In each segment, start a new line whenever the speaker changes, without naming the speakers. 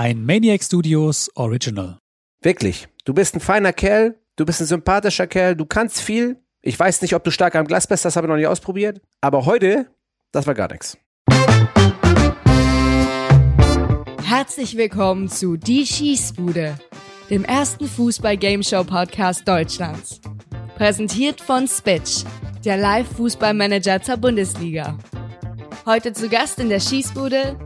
Ein Maniac Studios Original.
Wirklich. Du bist ein feiner Kerl, du bist ein sympathischer Kerl, du kannst viel. Ich weiß nicht, ob du stark am Glas bist, das habe ich noch nicht ausprobiert. Aber heute, das war gar nichts.
Herzlich willkommen zu Die Schießbude, dem ersten Fußball-Gameshow-Podcast Deutschlands. Präsentiert von Spitch, der Live-Fußballmanager zur Bundesliga. Heute zu Gast in der Schießbude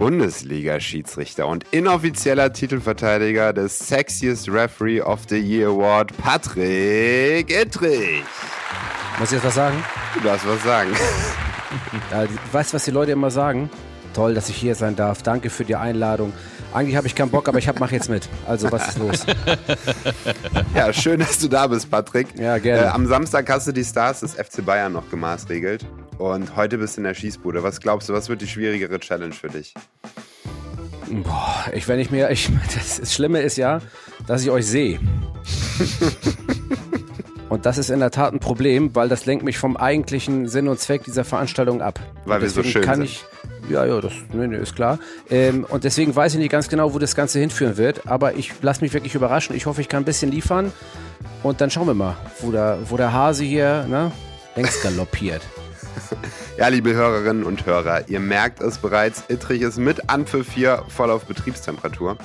Bundesliga-Schiedsrichter und inoffizieller Titelverteidiger des Sexiest Referee of the Year Award, Patrick Ittrich.
Muss ich jetzt was sagen?
Du darfst was sagen.
Ja, weißt du, was die Leute immer sagen? Toll, dass ich hier sein darf. Danke für die Einladung. Eigentlich habe ich keinen Bock, aber ich hab, mach jetzt mit. Also, was ist los?
Ja, schön, dass du da bist, Patrick.
Ja, gerne.
Äh, am Samstag hast du die Stars des FC Bayern noch gemaßregelt. Und heute bist du in der Schießbude. Was glaubst du, was wird die schwierigere Challenge für dich?
Boah, ich, wenn ich mir, ich, das, das Schlimme ist ja, dass ich euch sehe. Und das ist in der Tat ein Problem, weil das lenkt mich vom eigentlichen Sinn und Zweck dieser Veranstaltung ab.
Weil wir so
deswegen
schön
kann
sind.
Ich, ja, ja, das nee, nee, ist klar. Ähm, und deswegen weiß ich nicht ganz genau, wo das Ganze hinführen wird. Aber ich lasse mich wirklich überraschen. Ich hoffe, ich kann ein bisschen liefern. Und dann schauen wir mal, wo der, wo der Hase hier ne, längst galoppiert.
Ja, liebe Hörerinnen und Hörer, ihr merkt es bereits, Ittrich ist mit Anpfiff hier voll auf Betriebstemperatur.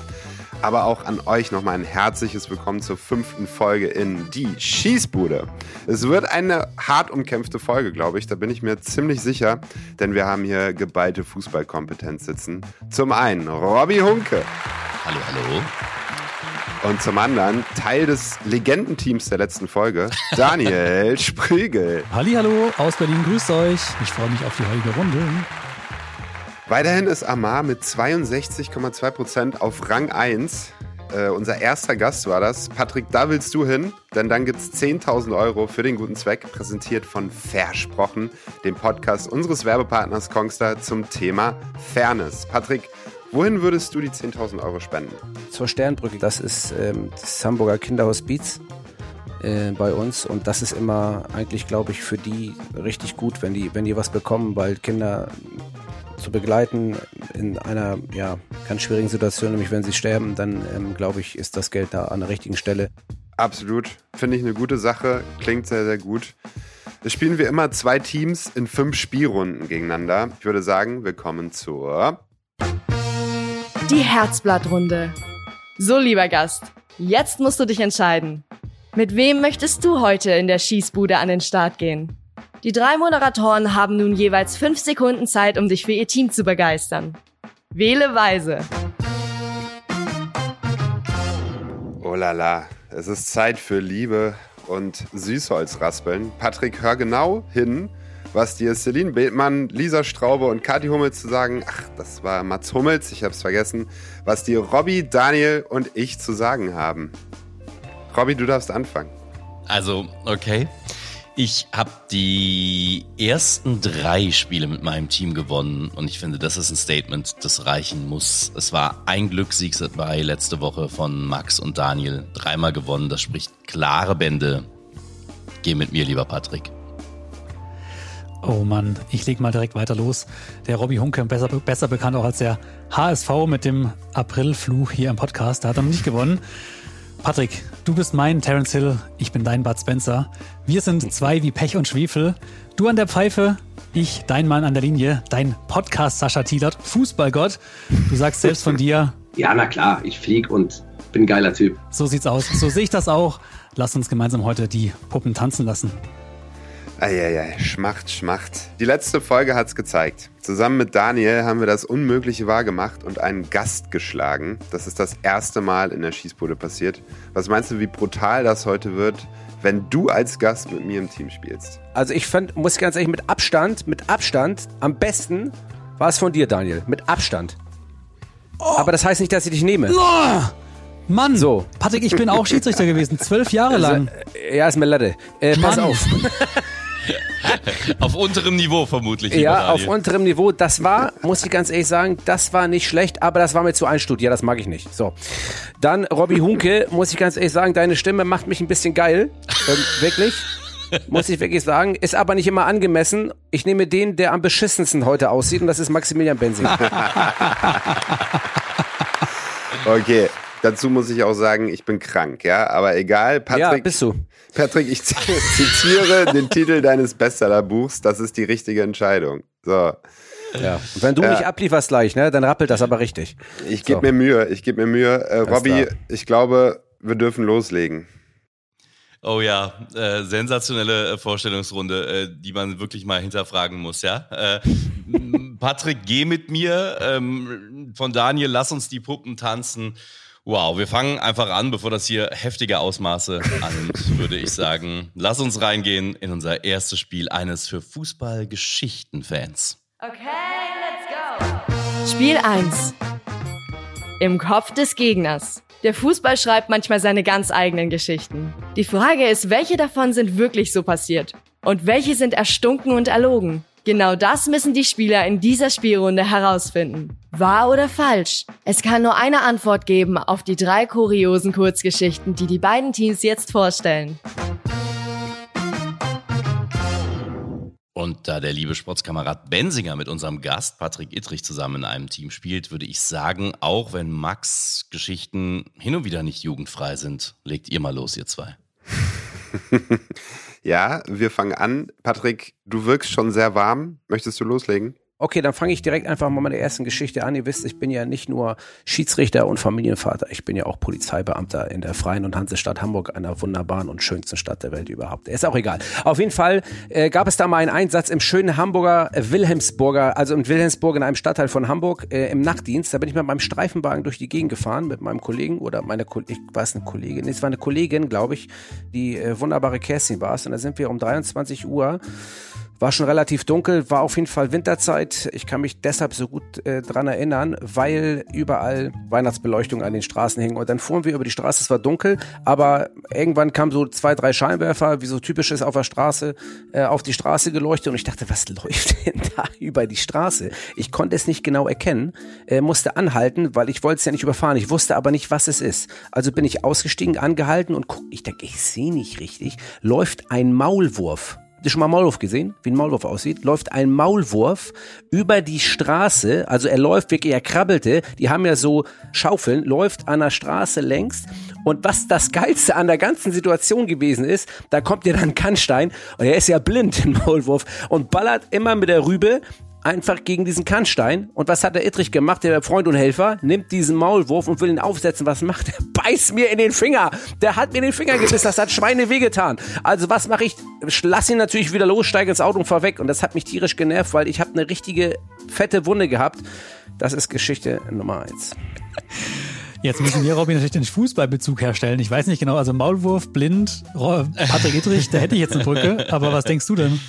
Aber auch an euch nochmal ein herzliches Willkommen zur fünften Folge in Die Schießbude. Es wird eine hart umkämpfte Folge, glaube ich, da bin ich mir ziemlich sicher, denn wir haben hier geballte Fußballkompetenz sitzen. Zum einen Robby Hunke
Hallo, hallo.
und zum anderen Teil des Legendenteams der letzten Folge, Daniel Sprügel.
Hallihallo aus Berlin, grüßt euch. Ich freue mich auf die heutige Runde.
Weiterhin ist Amar mit 62,2% auf Rang 1. Äh, unser erster Gast war das. Patrick, da willst du hin, denn dann gibt es 10.000 Euro für den guten Zweck, präsentiert von Versprochen, dem Podcast unseres Werbepartners Kongstar zum Thema Fairness. Patrick, wohin würdest du die 10.000 Euro spenden?
zur Sternbrücke. Das ist ähm, das Hamburger Kinderhospiz äh, bei uns und das ist immer eigentlich, glaube ich, für die richtig gut, wenn die, wenn die was bekommen, weil Kinder zu begleiten in einer ja, ganz schwierigen Situation, nämlich wenn sie sterben, dann ähm, glaube ich, ist das Geld da an der richtigen Stelle.
Absolut. Finde ich eine gute Sache. Klingt sehr, sehr gut. Es spielen wir immer zwei Teams in fünf Spielrunden gegeneinander. Ich würde sagen, willkommen zur
die Herzblattrunde. So, lieber Gast, jetzt musst du dich entscheiden. Mit wem möchtest du heute in der Schießbude an den Start gehen? Die drei Moderatoren haben nun jeweils fünf Sekunden Zeit, um dich für ihr Team zu begeistern. Wähle weise.
Oh la la, es ist Zeit für Liebe und Süßholzraspeln. Patrick, hör genau hin, was dir Celine Bethmann, Lisa Straube und Kathi Hummels zu sagen. Ach, das war Mats Hummels, ich hab's vergessen. Was dir Robby, Daniel und ich zu sagen haben. Robby, du darfst anfangen.
Also, okay. Ich habe die ersten drei Spiele mit meinem Team gewonnen und ich finde, das ist ein Statement, das reichen muss. Es war ein Glückssieg dabei letzte Woche von Max und Daniel. Dreimal gewonnen, das spricht klare Bände. Geh mit mir, lieber Patrick.
Oh Mann, ich leg mal direkt weiter los. Der Robby Hunke, besser, besser bekannt auch als der HSV mit dem Aprilfluch hier im Podcast, da hat er noch nicht gewonnen. Patrick, du bist mein Terence Hill, ich bin dein Bud Spencer. Wir sind zwei wie Pech und Schwefel. Du an der Pfeife, ich, dein Mann an der Linie, dein Podcast Sascha Thielert, Fußballgott. Du sagst selbst von dir,
Ja, na klar, ich flieg und bin ein geiler Typ.
so sieht's aus. So sehe ich das auch. Lass uns gemeinsam heute die Puppen tanzen lassen.
Eieiei, Schmacht, Schmacht. Die letzte Folge hat's gezeigt. Zusammen mit Daniel haben wir das Unmögliche wahrgemacht und einen Gast geschlagen. Das ist das erste Mal in der Schießbude passiert. Was meinst du, wie brutal das heute wird, wenn du als Gast mit mir im Team spielst?
Also ich fand, muss ich ganz ehrlich, mit Abstand, mit Abstand, am besten war es von dir, Daniel. Mit Abstand. Aber das heißt nicht, dass ich dich nehme.
Oh, Mann,
So.
Patrick, ich bin auch Schiedsrichter gewesen, zwölf Jahre lang.
Ja, ist mir Latte. Äh, pass
Mann.
auf.
Auf unterem Niveau vermutlich.
Ja, auf unterem Niveau. Das war, muss ich ganz ehrlich sagen, das war nicht schlecht, aber das war mir zu einstudiert. Ja, das mag ich nicht. So. Dann Robby Hunke, muss ich ganz ehrlich sagen, deine Stimme macht mich ein bisschen geil. Ähm, wirklich. Muss ich wirklich sagen. Ist aber nicht immer angemessen. Ich nehme den, der am beschissensten heute aussieht und das ist Maximilian Benzing.
Okay, dazu muss ich auch sagen, ich bin krank, ja, aber egal. Patrick,
ja, bist du.
Patrick, ich zitiere den Titel deines Bestsellerbuchs, das ist die richtige Entscheidung. So.
Ja. Und wenn du ja. nicht ablieferst gleich, ne, dann rappelt das aber richtig.
Ich gebe so. mir Mühe, ich gebe mir Mühe. Äh, Robby, ich glaube, wir dürfen loslegen.
Oh ja, äh, sensationelle äh, Vorstellungsrunde, äh, die man wirklich mal hinterfragen muss, ja. Äh, Patrick, geh mit mir. Ähm, von Daniel, lass uns die Puppen tanzen. Wow, wir fangen einfach an, bevor das hier heftige Ausmaße annimmt, würde ich sagen. Lass uns reingehen in unser erstes Spiel, eines für Fußballgeschichtenfans.
Okay, let's go. Spiel 1. Im Kopf des Gegners. Der Fußball schreibt manchmal seine ganz eigenen Geschichten. Die Frage ist, welche davon sind wirklich so passiert? Und welche sind erstunken und erlogen? Genau das müssen die Spieler in dieser Spielrunde herausfinden. Wahr oder falsch? Es kann nur eine Antwort geben auf die drei kuriosen Kurzgeschichten, die die beiden Teams jetzt vorstellen.
Und da der liebe Sportskamerad Bensinger mit unserem Gast Patrick Ittrich zusammen in einem Team spielt, würde ich sagen, auch wenn Max Geschichten hin und wieder nicht jugendfrei sind, legt ihr mal los, ihr zwei.
ja, wir fangen an. Patrick, du wirkst schon sehr warm. Möchtest du loslegen?
Okay, dann fange ich direkt einfach mal der ersten Geschichte an. Ihr wisst, ich bin ja nicht nur Schiedsrichter und Familienvater, ich bin ja auch Polizeibeamter in der Freien und Hansestadt Hamburg, einer wunderbaren und schönsten Stadt der Welt überhaupt. Ist auch egal. Auf jeden Fall äh, gab es da mal einen Einsatz im schönen Hamburger äh, Wilhelmsburger, also in Wilhelmsburg in einem Stadtteil von Hamburg äh, im Nachtdienst. Da bin ich mit meinem Streifenwagen durch die Gegend gefahren mit meinem Kollegen oder meine ich war es eine Kollegin, nee, es war eine Kollegin, glaube ich, die äh, wunderbare Kerstin war es. Und da sind wir um 23 Uhr war schon relativ dunkel, war auf jeden Fall Winterzeit. Ich kann mich deshalb so gut äh, dran erinnern, weil überall Weihnachtsbeleuchtung an den Straßen hing. Und dann fuhren wir über die Straße, es war dunkel, aber irgendwann kamen so zwei, drei Scheinwerfer, wie so typisch ist auf der Straße, äh, auf die Straße geleuchtet. Und ich dachte, was läuft denn da über die Straße? Ich konnte es nicht genau erkennen, äh, musste anhalten, weil ich wollte es ja nicht überfahren. Ich wusste aber nicht, was es ist. Also bin ich ausgestiegen, angehalten und guck, ich denke, ich sehe nicht richtig, läuft ein Maulwurf Habt ihr schon mal Maulwurf gesehen? Wie ein Maulwurf aussieht? Läuft ein Maulwurf über die Straße, also er läuft wirklich, er krabbelte, die haben ja so Schaufeln, läuft an der Straße längs und was das Geilste an der ganzen Situation gewesen ist, da kommt ja dann Kannstein und er ist ja blind, ein Maulwurf, und ballert immer mit der Rübe einfach gegen diesen Kannstein. Und was hat der Ittrich gemacht, der Freund und Helfer? Nimmt diesen Maulwurf und will ihn aufsetzen. Was macht er? Beißt mir in den Finger. Der hat mir den Finger gebissen. Das hat Schweine wehgetan. Also was mache ich? Lass ihn natürlich wieder los, steige ins Auto und fahr weg. Und das hat mich tierisch genervt, weil ich habe eine richtige fette Wunde gehabt. Das ist Geschichte Nummer eins.
Jetzt müssen wir, Robin, natürlich den Fußballbezug herstellen. Ich weiß nicht genau, also Maulwurf, blind, Patrick Ittrich, da hätte ich jetzt eine Brücke. Aber was denkst du denn?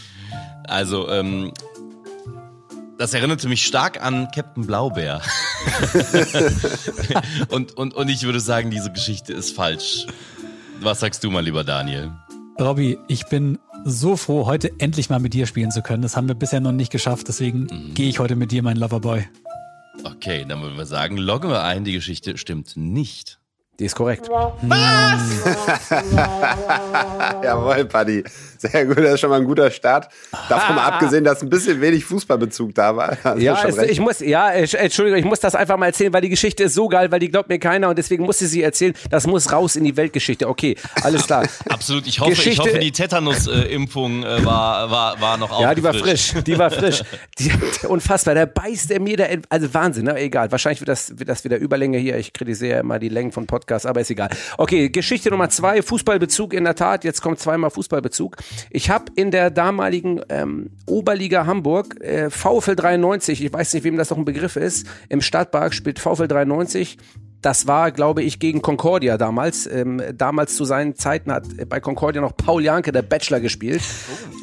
Also, ähm, das erinnerte mich stark an Captain Blaubeer. und, und, und ich würde sagen, diese Geschichte ist falsch. Was sagst du mal, lieber Daniel?
Robby, ich bin so froh, heute endlich mal mit dir spielen zu können. Das haben wir bisher noch nicht geschafft, deswegen mhm. gehe ich heute mit dir, mein Loverboy.
Okay, dann würden wir sagen, loggen wir ein, die Geschichte stimmt nicht.
Die ist korrekt.
Was?
Jawohl, Paddy. Sehr gut, das ist schon mal ein guter Start. Davon mal abgesehen, dass ein bisschen wenig Fußballbezug da war.
Ja, es, ich muss, ja, Entschuldigung, ich muss das einfach mal erzählen, weil die Geschichte ist so geil, weil die glaubt mir keiner und deswegen musste sie erzählen. Das muss raus in die Weltgeschichte. Okay, alles klar.
Absolut. Ich hoffe, ich hoffe die Tetanus-Impfung äh, war, war, war noch
Ja, die war frisch. Die war frisch. Die, unfassbar. Da beißt er mir, der, also Wahnsinn, ne? egal. Wahrscheinlich wird das, wird das wieder Überlänge hier. Ich kritisiere immer die Längen von Podcasts, aber ist egal. Okay, Geschichte Nummer zwei, Fußballbezug in der Tat. Jetzt kommt zweimal Fußballbezug. Ich habe in der damaligen ähm, Oberliga Hamburg äh, VfL 93, ich weiß nicht, wem das noch ein Begriff ist, im Stadtpark spielt VfL 93 das war, glaube ich, gegen Concordia damals. Ähm, damals zu seinen Zeiten hat bei Concordia noch Paul Janke, der Bachelor, gespielt.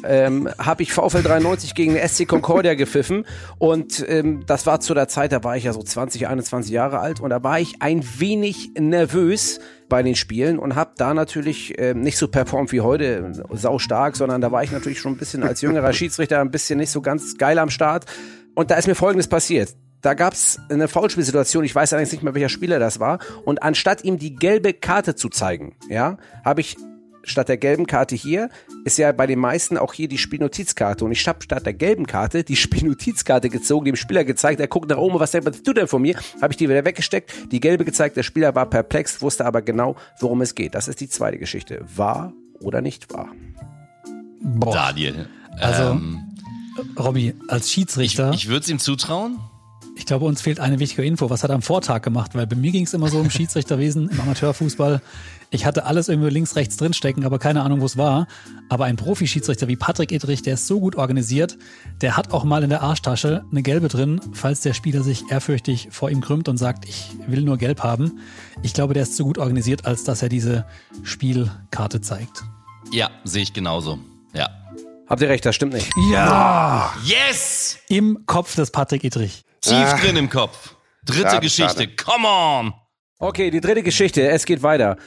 Ähm, Habe ich VfL 93 gegen den SC Concordia gepfiffen. Und ähm, das war zu der Zeit, da war ich ja so 20, 21 Jahre alt. Und da war ich ein wenig nervös bei den Spielen und habe da natürlich äh, nicht so performt wie heute, sau stark, sondern da war ich natürlich schon ein bisschen als jüngerer Schiedsrichter ein bisschen nicht so ganz geil am Start. Und da ist mir Folgendes passiert. Da gab's eine Foulspielsituation, ich weiß allerdings nicht mehr, welcher Spieler das war. Und anstatt ihm die gelbe Karte zu zeigen, ja, habe ich statt der gelben Karte hier ist ja bei den meisten auch hier die Spielnotizkarte. Und ich habe statt der gelben Karte die Spielnotizkarte gezogen, dem Spieler gezeigt, er guckt nach oben, was denkst du denn von mir? Habe ich die wieder weggesteckt, die gelbe gezeigt, der Spieler war perplex, wusste aber genau, worum es geht. Das ist die zweite Geschichte. Wahr oder nicht wahr?
Boah. Daniel.
Also, ähm, Robby, als Schiedsrichter.
Ich, ich würde es ihm zutrauen.
Ich glaube, uns fehlt eine wichtige Info. Was hat er am Vortag gemacht? Weil bei mir ging es immer so im Schiedsrichterwesen, im Amateurfußball. Ich hatte alles irgendwie links, rechts drinstecken, aber keine Ahnung, wo es war. Aber ein Profi-Schiedsrichter wie Patrick Edrich, der ist so gut organisiert, der hat auch mal in der Arschtasche eine gelbe drin, falls der Spieler sich ehrfürchtig vor ihm krümmt und sagt, ich will nur gelb haben. Ich glaube, der ist so gut organisiert, als dass er diese Spielkarte zeigt.
Ja, sehe ich genauso. Ja.
Habt ihr recht, das stimmt nicht.
Ja!
Yes!
Im Kopf des Patrick Edrich.
Tief ah. drin im Kopf. Dritte schade, Geschichte. Schade. Come on!
Okay, die dritte Geschichte. Es geht weiter.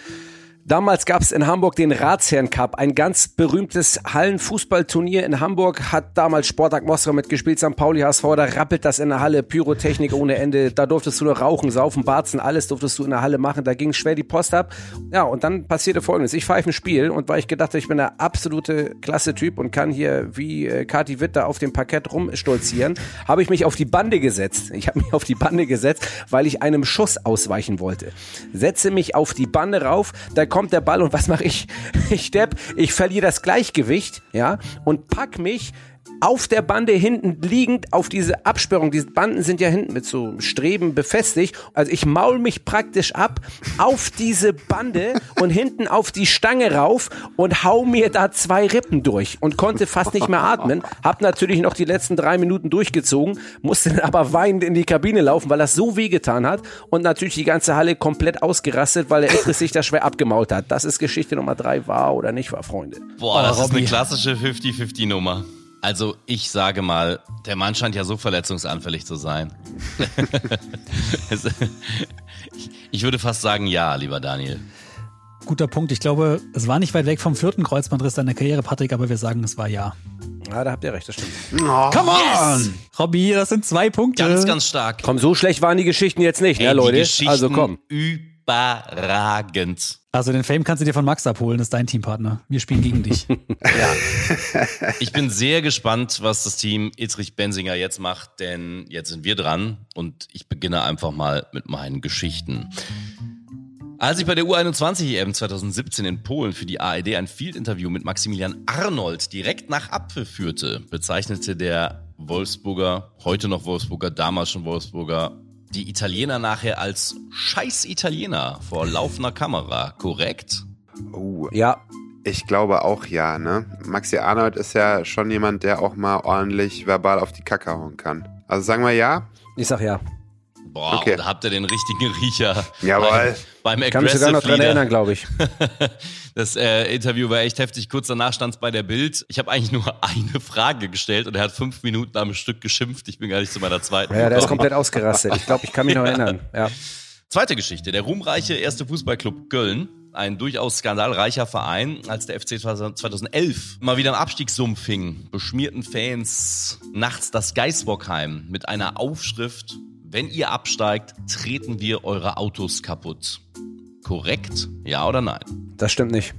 Damals gab es in Hamburg den Ratsherren Cup, ein ganz berühmtes Hallenfußballturnier in Hamburg. Hat damals Sportag Moskau mitgespielt, St. Pauli HSV, da rappelt das in der Halle, Pyrotechnik ohne Ende. Da durftest du nur rauchen, saufen, barzen, alles durftest du in der Halle machen. Da ging schwer die Post ab. Ja, und dann passierte Folgendes. Ich pfeife ein Spiel und weil ich gedacht habe, ich bin der absolute Klasse-Typ und kann hier wie äh, Kati Witter auf dem Parkett rumstolzieren, habe ich mich auf die Bande gesetzt. Ich habe mich auf die Bande gesetzt, weil ich einem Schuss ausweichen wollte. Setze mich auf die Bande rauf, da kommt der Ball und was mache ich? Ich stepp, ich verliere das Gleichgewicht, ja, und pack mich auf der Bande hinten liegend auf diese Absperrung. Diese Banden sind ja hinten mit so Streben befestigt. Also ich maul mich praktisch ab auf diese Bande und hinten auf die Stange rauf und hau mir da zwei Rippen durch und konnte fast nicht mehr atmen. Hab natürlich noch die letzten drei Minuten durchgezogen, musste dann aber weinend in die Kabine laufen, weil das so wehgetan hat und natürlich die ganze Halle komplett ausgerastet, weil der Ältere sich da schwer abgemault hat. Das ist Geschichte Nummer drei, war oder nicht war, Freunde.
Boah, das oh, ist eine klassische 50-50 Nummer. Also ich sage mal, der Mann scheint ja so verletzungsanfällig zu sein. ich würde fast sagen ja, lieber Daniel.
Guter Punkt. Ich glaube, es war nicht weit weg vom vierten Kreuzbandriss deiner Karriere, Patrick, aber wir sagen, es war ja.
Ja, da habt ihr recht, das stimmt.
Oh, Come on! Yes! Robby, das sind zwei Punkte.
Ganz, ganz stark.
Komm, so schlecht waren die Geschichten jetzt nicht, ne, Ey, ne, Leute? also komm.
Überragend.
Also den Fame kannst du dir von Max abholen, das ist dein Teampartner. Wir spielen gegen dich.
ja. Ich bin sehr gespannt, was das Team Itrich Bensinger jetzt macht, denn jetzt sind wir dran und ich beginne einfach mal mit meinen Geschichten. Als ich bei der U21 EM 2017 in Polen für die ARD ein Field-Interview mit Maximilian Arnold direkt nach Apfel führte, bezeichnete der Wolfsburger, heute noch Wolfsburger, damals schon Wolfsburger, die Italiener nachher als scheiß Italiener vor laufender Kamera, korrekt?
Oh, ja. Ich glaube auch ja, ne? Maxi Arnold ist ja schon jemand, der auch mal ordentlich verbal auf die Kacke hauen kann. Also sagen wir ja?
Ich sag ja.
Boah, okay. da habt ihr den richtigen Riecher.
Jawohl.
Beim, beim Kann mich sogar noch dran erinnern, glaube ich.
das äh, Interview war echt heftig. Kurz danach stand es bei der Bild. Ich habe eigentlich nur eine Frage gestellt und er hat fünf Minuten am Stück geschimpft. Ich bin gar nicht zu meiner zweiten.
Ja, der ist komplett ausgerastet. Ich glaube, ich kann mich noch erinnern. Ja.
Zweite Geschichte. Der ruhmreiche erste Fußballclub Köln ein durchaus skandalreicher Verein, als der FC 2011 mal wieder im Abstiegssumpf fing, beschmierten Fans nachts das Geißbockheim mit einer Aufschrift wenn ihr absteigt, treten wir eure Autos kaputt. Korrekt? Ja oder nein?
Das stimmt nicht.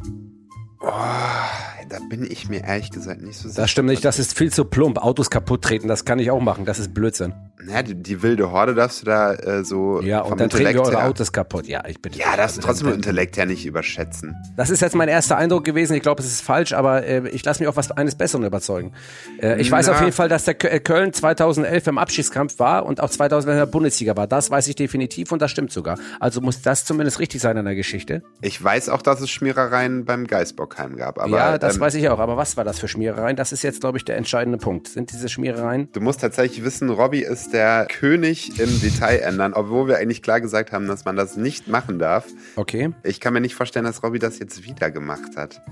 Oh, da bin ich mir ehrlich gesagt nicht so
sicher. Das stimmt nicht, das ist viel zu plump. Autos kaputt treten, das kann ich auch machen. Das ist Blödsinn.
Na, die, die wilde Horde darfst du da äh, so.
Ja, und dann treten wir eure Autos kaputt. Ja, ich bitte.
Ja, das ist trotzdem das Intellekt ja nicht überschätzen.
Das ist jetzt mein erster Eindruck gewesen. Ich glaube, es ist falsch, aber äh, ich lasse mich auch was eines Besseren überzeugen. Äh, ich Na. weiß auf jeden Fall, dass der äh, Köln 2011 im Abschiedskampf war und auch 2011 in der Bundesliga war. Das weiß ich definitiv und das stimmt sogar. Also muss das zumindest richtig sein in der Geschichte.
Ich weiß auch, dass es Schmierereien beim Geisbockheim gab. Aber,
ja, das ähm, weiß ich auch. Aber was war das für Schmierereien? Das ist jetzt, glaube ich, der entscheidende Punkt. Sind diese Schmierereien?
Du musst tatsächlich wissen, Robby ist der König nicht im Detail ändern, obwohl wir eigentlich klar gesagt haben, dass man das nicht machen darf.
Okay.
Ich kann mir nicht vorstellen, dass Robby das jetzt wieder gemacht hat.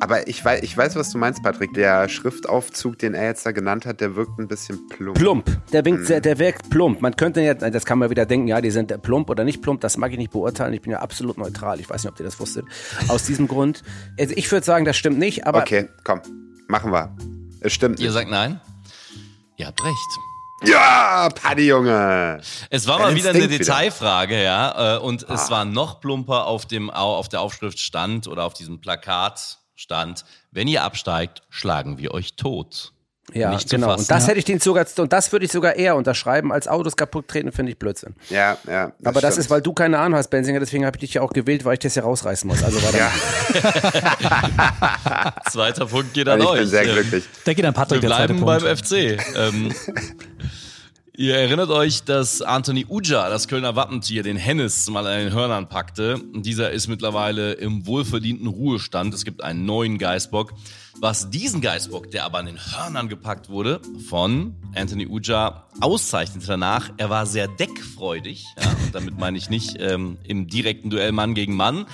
Aber ich weiß, ich weiß, was du meinst, Patrick. Der Schriftaufzug, den er jetzt da genannt hat, der wirkt ein bisschen plump.
Plump. Der, winkt, hm. der wirkt plump. Man könnte ja, das kann man wieder denken, ja, die sind plump oder nicht plump. Das mag ich nicht beurteilen. Ich bin ja absolut neutral. Ich weiß nicht, ob ihr das wusstet. Aus diesem Grund. Also ich würde sagen, das stimmt nicht, aber.
Okay, komm. Machen wir. Es stimmt.
Ihr sagt nein? Ihr habt recht.
Ja, Paddy, Junge.
Es war mal
Der
wieder eine
Instinkt wieder.
Detailfrage, ja. äh, Und es
Ah.
war noch plumper auf dem Au- auf der Aufschrift stand oder auf diesem Plakat stand, wenn ihr absteigt, schlagen wir euch tot.
Ja,
Nicht zu
genau.
fassen.
Und das
Ja.
hätte ich den sogar, und das würde ich sogar eher unterschreiben, als Autos kaputt treten, finde ich Blödsinn.
Ja, ja.
Aber das
stimmt.
ist, weil du keine Ahnung hast, Benzinger, deswegen habe ich dich ja auch gewählt, weil ich das ja rausreißen muss. Also war
Ja,
Zweiter Punkt geht an
ich
euch.
bin sehr glücklich.
Der geht an
Wir
Patrick, der zweite
bleiben
Punkt.
beim FC. Ähm, ihr erinnert euch, dass Anthony Uja das Kölner Wappentier, den Hennis, mal an den Hörnern packte. Dieser ist mittlerweile im wohlverdienten Ruhestand. Es gibt einen neuen Geißbock. Was diesen Geißbock, der aber an den Hörnern gepackt wurde, von Anthony Uja auszeichnet danach, er war sehr deckfreudig. Ja, damit meine ich nicht ähm, im direkten Duell Mann gegen Mann,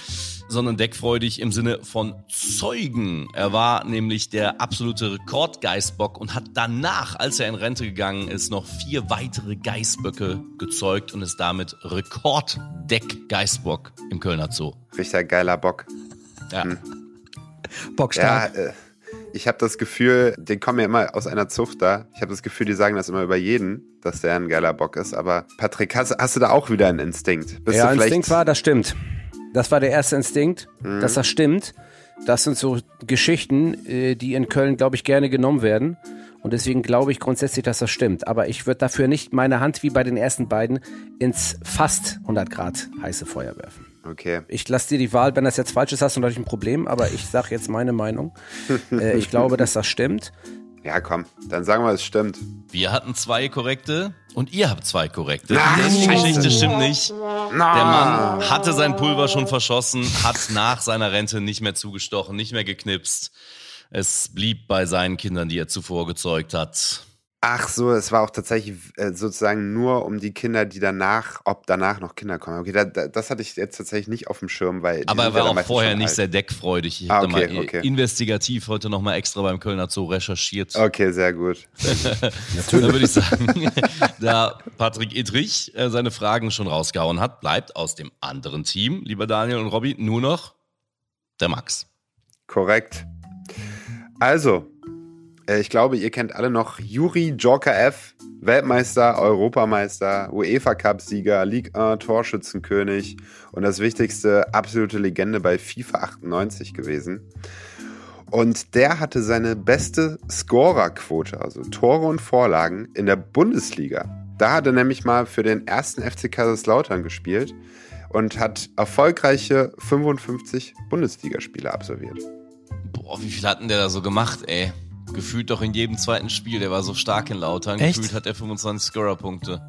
sondern deckfreudig im Sinne von Zeugen. Er war nämlich der absolute Rekordgeißbock und hat danach, als er in Rente gegangen ist, noch vier weitere Geißböcke gezeugt und ist damit Rekorddeck-Geißbock im Kölner Zoo.
Richtig geiler Bock.
Ja.
Ja,
Bockstark.
äh, ich habe das Gefühl, den kommen ja immer aus einer Zucht da. Ich habe das Gefühl, die sagen das immer über jeden, dass der ein geiler Bock ist. Aber Patrick, hast, hast du da auch wieder einen Instinkt? Bist
ja, Instinkt war, das stimmt. Das war der erste Instinkt, dass das stimmt. Das sind so Geschichten, äh, die in Köln, glaube ich, gerne genommen werden. Und deswegen glaube ich grundsätzlich, dass das stimmt. Aber ich würde dafür nicht meine Hand wie bei den ersten beiden ins fast 100 Grad heiße Feuer werfen.
Okay.
Ich lasse dir die Wahl, wenn das jetzt falsch ist, hast du natürlich ein Problem, aber ich sage jetzt meine Meinung. äh, ich glaube, dass das stimmt.
Ja, komm, dann sagen wir, es stimmt.
Wir hatten zwei korrekte und ihr habt zwei korrekte.
Nein,
Die. Geschichte stimmt nicht. Der Mann hatte sein Pulver schon verschossen, hat nach seiner Rente nicht mehr zugestochen, nicht mehr geknipst. Es blieb bei seinen Kindern, die er zuvor gezeugt hat.
Ach so, es war auch tatsächlich äh, sozusagen nur um die Kinder, die danach, ob danach noch Kinder kommen. Okay, da, da, das hatte ich jetzt tatsächlich nicht auf dem Schirm, weil.
Aber er war auch vorher nicht
alt.
sehr deckfreudig. Ich
Ah,
habe
okay,
da mal
okay.
investigativ heute nochmal extra beim Kölner Zoo recherchiert.
Okay, sehr gut.
Dann würde ich sagen, da Patrick Idrich äh, seine Fragen schon rausgehauen hat, bleibt aus dem anderen Team, lieber Daniel und Robby, nur noch der Max.
Korrekt. Also, ich glaube, ihr kennt alle noch Juri Joker F, Weltmeister, Europameister, UEFA Cup-Sieger, Ligue 1 Torschützenkönig und das wichtigste, absolute Legende bei FIFA 98 gewesen. Und der hatte seine beste Scorerquote, also Tore und Vorlagen in der Bundesliga. Da hat er nämlich mal für den ersten FC Kaiserslautern gespielt und hat erfolgreiche 55 Bundesligaspiele absolviert.
Boah, wie viel hatten der da so gemacht, ey? Gefühlt doch in jedem zweiten Spiel, der war so stark in Lautern.
Echt?
Gefühlt hat er 25 Scorer-Punkte.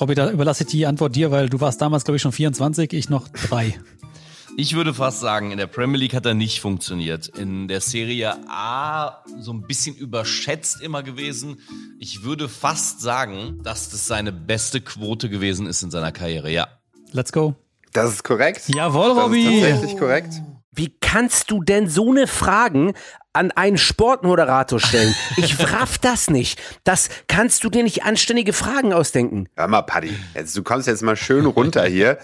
Robby, da überlasse ich die Antwort dir, weil du warst damals, glaube ich, schon 24, ich noch drei.
Ich würde fast sagen, in der Premier League hat er nicht funktioniert. In der Serie A so ein bisschen überschätzt immer gewesen. Ich würde fast sagen, dass das seine beste Quote gewesen ist in seiner Karriere, ja.
Let's go.
Das ist korrekt.
Jawohl,
Das ist
Robby.
tatsächlich korrekt.
Wie kannst du denn so eine Fragen an einen Sportmoderator stellen? Ich raff das nicht. Das kannst du dir nicht anständige Fragen ausdenken.
Hör mal, Paddy, jetzt, du kommst jetzt mal schön runter hier.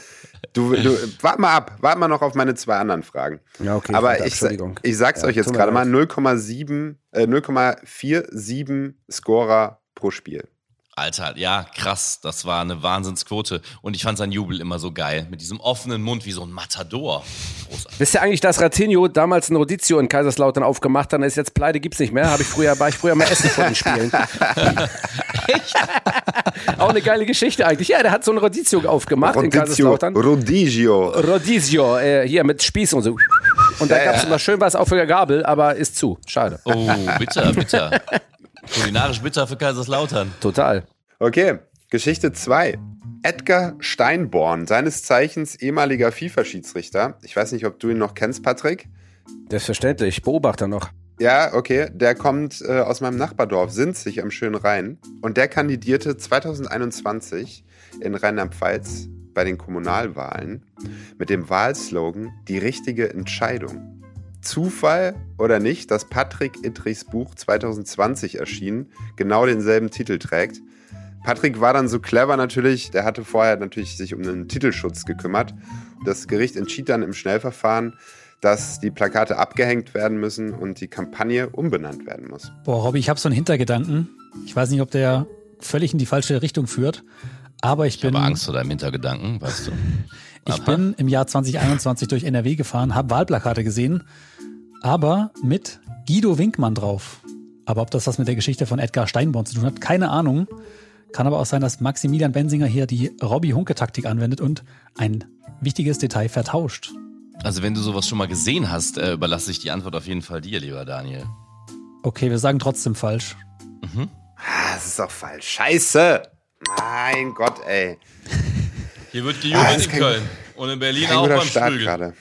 Du, du, warte mal ab, warte mal noch auf meine zwei anderen Fragen.
Ja, okay,
Aber ich,
Entschuldigung.
ich sag's
Ja,
euch jetzt gerade mal,
leid.
0,7, äh, 0,47 Scorer pro Spiel.
Alter, ja, krass. Das war eine Wahnsinnsquote. Und ich fand seinen Jubel immer so geil. Mit diesem offenen Mund wie so ein Matador. Großartig.
Wisst ihr eigentlich, dass Ratinho damals ein Rodizio in Kaiserslautern aufgemacht hat? Dann ist jetzt pleite, gibt's nicht mehr. Habe ich früher, war ich früher mal essen vor den Spielen. Echt? Auch eine geile Geschichte eigentlich. Ja, der hat so ein Rodizio aufgemacht in
Rodizio,
Kaiserslautern.
Rodigio.
Rodizio, äh, hier mit Spieß und so. Und da
Ja,
gab's
ja.
immer schön was auf der Gabel, aber ist zu. Schade.
Oh, bitter, bitter. Kulinarisch bitter für Kaiserslautern.
Total.
Okay, Geschichte 2. Edgar Steinborn, seines Zeichens ehemaliger FIFA-Schiedsrichter. Ich weiß nicht, ob du ihn noch kennst, Patrick.
Selbstverständlich. Beobachter noch.
Ja, okay. Der kommt äh, aus meinem Nachbardorf Sinzig am schönen Rhein. Und der kandidierte 2021 in Rheinland-Pfalz bei den Kommunalwahlen mit dem Wahlslogan Die richtige Entscheidung. Zufall oder nicht, dass Patrick Ittrichs Buch 2020 erschien, genau denselben Titel trägt. Patrick war dann so clever natürlich, der hatte vorher natürlich sich um einen Titelschutz gekümmert. Das Gericht entschied dann im Schnellverfahren, dass die Plakate abgehängt werden müssen und die Kampagne umbenannt werden muss.
Boah, Robby, ich habe so einen Hintergedanken. Ich weiß nicht, ob der völlig in die falsche Richtung führt. Aber ich,
Ich
bin,
habe Angst vor deinem Hintergedanken, weißt du.
ich
Aha.
bin im Jahr 2021 durch NRW gefahren, habe Wahlplakate gesehen, aber mit Guido Winkmann drauf. Aber ob das was mit der Geschichte von Edgar Steinborn zu tun hat, keine Ahnung. Kann aber auch sein, dass Maximilian Bensinger hier die Robby-Hunke-Taktik anwendet und ein wichtiges Detail vertauscht.
Also wenn du sowas schon mal gesehen hast, äh, überlasse ich die Antwort auf jeden Fall dir, lieber Daniel.
Okay, wir sagen trotzdem falsch.
Ah, das ist auch falsch. Scheiße. Mein Gott, ey.
Hier wird
Ah,
gejubelt
ist
in
kein-
Köln und in Berlin
Kein
auch
guter
beim
Start
Sprügel.
gerade.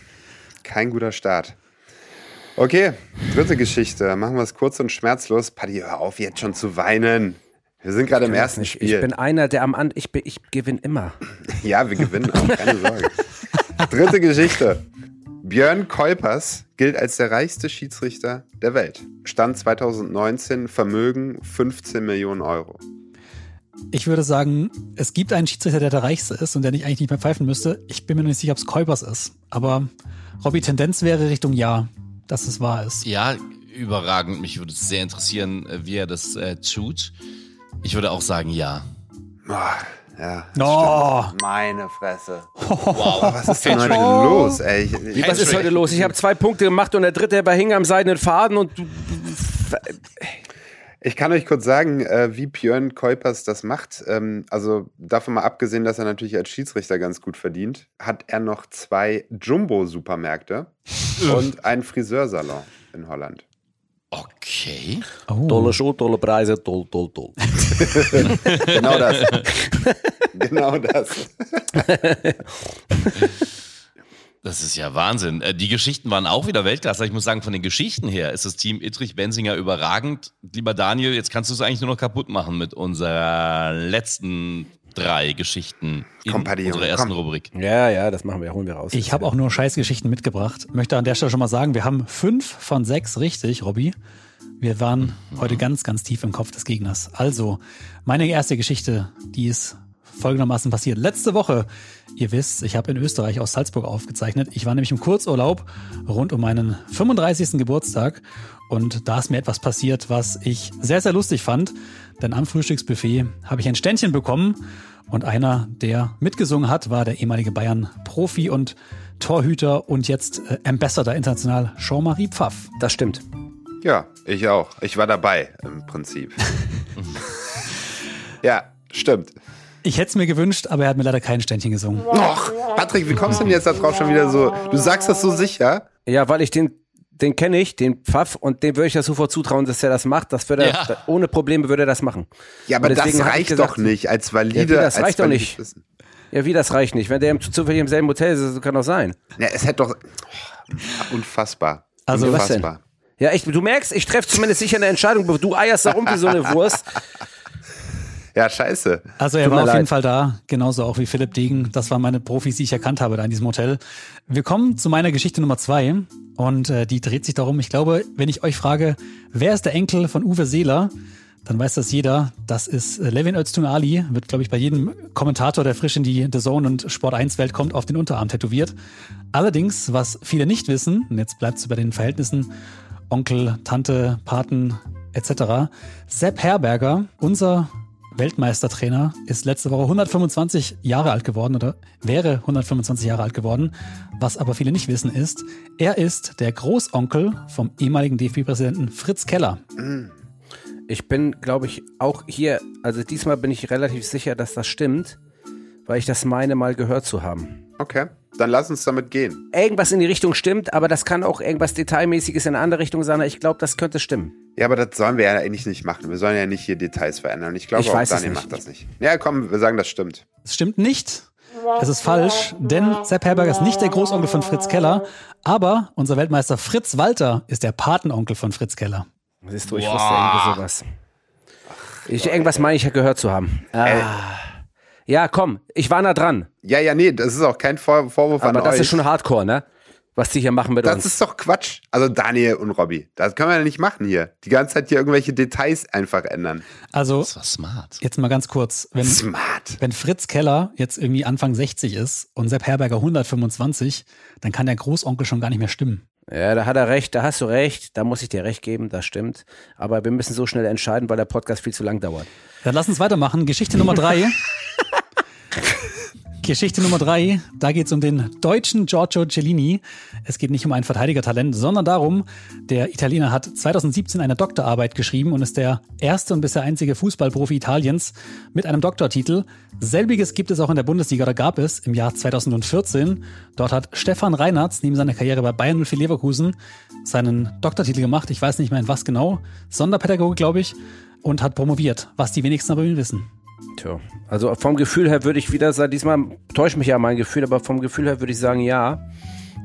Kein guter Start. Okay, dritte Geschichte. Machen wir es kurz und schmerzlos. Paddy, hör auf, jetzt schon zu weinen. Wir sind gerade im ersten
nicht.
Spiel.
Ich bin einer, der am An ich, bin- ich gewinne immer.
Ja, wir gewinnen auch, keine Sorge. Dritte Geschichte. Björn Kolpers gilt als der reichste Schiedsrichter der Welt. Stand 2019, Vermögen 15 Millionen Euro.
Ich würde sagen, es gibt einen Schiedsrichter, der der reichste ist und der nicht eigentlich nicht mehr pfeifen müsste. Ich bin mir noch nicht sicher, ob es Käupers ist. Aber Robby Tendenz wäre Richtung Ja, dass es wahr ist.
Ja, überragend. Mich würde es sehr interessieren, äh, wie er das äh, tut. Ich würde auch sagen, ja.
Ah, ja, das
Oh.
stimmt. Meine Fresse. Wow, was ist denn heute los, ey? Ich, ich,
Was ist heute los? Ich habe zwei Punkte gemacht und der dritte der hing am seidenen Faden und du,
Ich kann euch kurz sagen, äh, wie Björn Kuipers das macht. Ähm, also davon mal abgesehen, dass er natürlich als Schiedsrichter ganz gut verdient, hat er noch zwei Jumbo-Supermärkte und einen Friseursalon in Holland.
Okay.
Oh.
tolle Show, tolle Preise, toll, toll, toll.
Genau das. genau das.
Das ist ja Wahnsinn. Äh, Die Geschichten waren auch wieder Weltklasse. Ich muss sagen, von den Geschichten her ist das Team Ittrich-Bensinger überragend. Lieber Daniel, jetzt kannst du es eigentlich nur noch kaputt machen mit unserer letzten drei Geschichten in
Komm, Paddy,
unserer ersten
komm.
Rubrik.
Ja, ja, das machen wir, holen wir raus.
Ich habe auch nur Scheißgeschichten mitgebracht. Möchte an der Stelle schon mal sagen, wir haben fünf von sechs richtig, Robby. Wir waren heute ganz, ganz tief im Kopf des Gegners. Also, meine erste Geschichte, die ist folgendermaßen passiert. Letzte Woche, ihr wisst, ich habe in Österreich aus Salzburg aufgezeichnet. Ich war nämlich im Kurzurlaub rund um meinen 35. Geburtstag und da ist mir etwas passiert, was ich sehr, sehr lustig fand. Denn am Frühstücksbuffet habe ich ein Ständchen bekommen und einer, der mitgesungen hat, war der ehemalige Bayern-Profi und Torhüter und jetzt äh, Ambassador international Jean-Marie Pfaff.
Das stimmt.
Ja, ich auch. Ich war dabei im Prinzip. ja, stimmt.
Ich hätte es mir gewünscht, aber er hat mir leider kein Ständchen gesungen.
Och, Patrick, wie kommst du denn jetzt da drauf schon wieder so? Du sagst das so sicher?
Ja, weil ich den, den kenne ich, den Pfaff, und dem würde ich das sofort zutrauen, dass er das macht. Das würde er,
Ja.
ohne Probleme würde er das machen.
Ja, aber das reicht
gesagt-
doch nicht als valide.
Ja, wie, das
als
reicht doch nicht.
Wissen.
Ja, wie das reicht nicht. Wenn der im, zufällig im selben Hotel ist, das kann doch sein.
Ja, es hätte doch. Oh, unfassbar.
Also,
was denn?
unfassbar.
Ja, ich, du merkst, ich treffe zumindest sicher eine Entscheidung. Du eierst da rum wie so eine Wurst.
Ja, scheiße.
Also er
Tut
war auf jeden
leid.
Fall da, genauso auch wie Philipp Degen. Das waren meine Profis, die ich erkannt habe da in diesem Hotel. Wir kommen zu meiner Geschichte Nummer zwei und äh, die dreht sich darum, ich glaube, wenn ich euch frage, wer ist der Enkel von Uwe Seeler, dann weiß das jeder. Das ist äh, Levin Öztun Ali, wird, glaube ich, bei jedem Kommentator, der frisch in die The Zone und Sport 1 Welt kommt, auf den Unterarm tätowiert. Allerdings, was viele nicht wissen, und jetzt bleibt es bei den Verhältnissen, Onkel, Tante, Paten etc. Sepp Herberger, unser Weltmeistertrainer, ist letzte Woche 125 Jahre alt geworden oder wäre 125 Jahre alt geworden. Was aber viele nicht wissen ist, er ist der Großonkel vom ehemaligen DFB-Präsidenten Fritz Keller.
Ich bin, glaube ich, auch hier, also diesmal bin ich relativ sicher, dass das stimmt, weil ich das meine, mal gehört zu haben.
Okay, dann lass uns damit gehen.
Irgendwas in die Richtung stimmt, aber das kann auch irgendwas Detailmäßiges in eine andere Richtung sein. Ich glaube, das könnte stimmen.
Ja, aber das sollen wir ja eigentlich nicht machen. Wir sollen ja nicht hier Details verändern. Ich glaube
Ich
auch Daniel
nicht.
macht das nicht. Ja, komm, wir sagen, das stimmt.
Es stimmt nicht. Es ist falsch, denn Sepp Herberger ist nicht der Großonkel von Fritz Keller, aber unser Weltmeister Fritz Walter ist der Patenonkel von Fritz Keller.
Siehst du, ich wusste irgendwie sowas. Ich, irgendwas meine ich ja gehört zu haben. Ah. Ja, komm, ich war nah dran.
Ja, ja, nee, das ist auch kein Vor Vorwurf
Aber
an
das
euch.
ist schon Hardcore, ne? Was die hier machen mit
das
uns.
ist doch Quatsch. Also Daniel und Robby, das können wir ja nicht machen hier. Die ganze Zeit hier irgendwelche Details einfach ändern.
Also
Das war smart.
jetzt mal ganz kurz, wenn,
Smart.
wenn Fritz Keller jetzt irgendwie Anfang 60 ist und Sepp Herberger 125, dann kann der Großonkel schon gar nicht mehr stimmen.
Ja, da hat er recht, da hast du recht, da muss ich dir recht geben, das stimmt. Aber wir müssen so schnell entscheiden, weil der Podcast viel zu lang dauert.
Dann lass uns weitermachen. Geschichte Nummer drei. Geschichte Nummer drei, da geht es um den deutschen Giorgio Cellini. Es geht nicht um ein Verteidigertalent, sondern darum, der Italiener hat 2017 eine Doktorarbeit geschrieben und ist der erste und bisher einzige Fußballprofi Italiens mit einem Doktortitel. Selbiges gibt es auch in der Bundesliga, da gab es im Jahr 2014. Dort hat Stefan Reinhardt neben seiner Karriere bei Bayern 04 Leverkusen seinen Doktortitel gemacht. Ich weiß nicht mehr in was genau. Sonderpädagogik, glaube ich. Und hat promoviert, was die wenigsten aber wissen.
Tja, also vom Gefühl her würde ich wieder sagen, diesmal täuscht mich ja mein Gefühl, aber vom Gefühl her würde ich sagen, ja,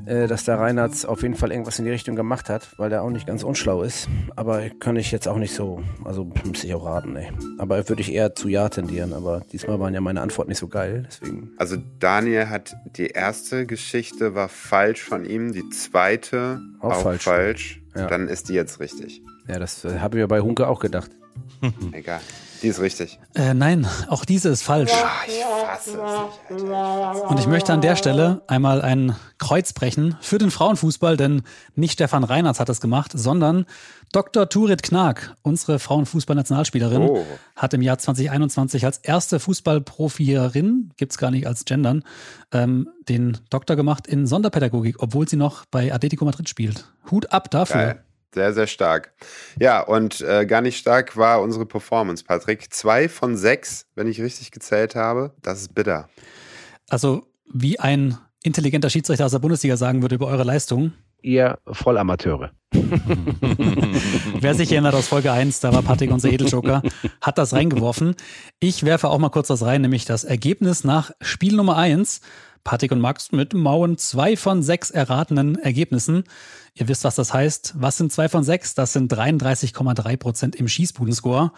äh, dass der Reinhardt auf jeden Fall irgendwas in die Richtung gemacht hat, weil der auch nicht ganz unschlau ist. Aber kann ich jetzt auch nicht so, also müsste ich auch raten, ey. Aber würde ich eher zu Ja tendieren, aber diesmal waren ja meine Antworten nicht so geil, deswegen.
Also Daniel hat die erste Geschichte war falsch von ihm, die zweite
Auch
auch,
falsch.
falsch.
Ja.
Dann ist die jetzt richtig.
Ja, das äh, habe ich ja bei Hunke auch gedacht.
Egal. Die ist richtig.
Äh, nein, auch diese ist falsch.
Ah, ich fasse es nicht, Alter.
Und ich möchte an der Stelle einmal ein Kreuz brechen für den Frauenfußball, denn nicht Stefan Reinhardt hat das gemacht, sondern Dr. Turit Knag, unsere Frauenfußballnationalspielerin,
Oh.
hat im Jahr 2021 als erste Fußballprofierin, gibt's gar nicht als Gendern, ähm, den Doktor gemacht in Sonderpädagogik, obwohl sie noch bei Atletico Madrid spielt. Hut ab dafür.
Geil. Sehr, sehr stark. Ja, und äh, gar nicht stark war unsere Performance, Patrick. Zwei von sechs, wenn ich richtig gezählt habe. Das ist bitter.
Also, wie ein intelligenter Schiedsrichter aus der Bundesliga sagen würde über eure Leistung,
Ihr Vollamateure.
Wer sich erinnert aus Folge 1, da war Patrick unser Edeljoker, hat das reingeworfen. Ich werfe auch mal kurz was rein, nämlich das Ergebnis nach Spiel Nummer 1. Patrick und Max mit Mauen zwei von sechs erratenen Ergebnissen. Ihr wisst, was das heißt. Was sind zwei von sechs? Das sind 33,3 Prozent im Schießbudenscore.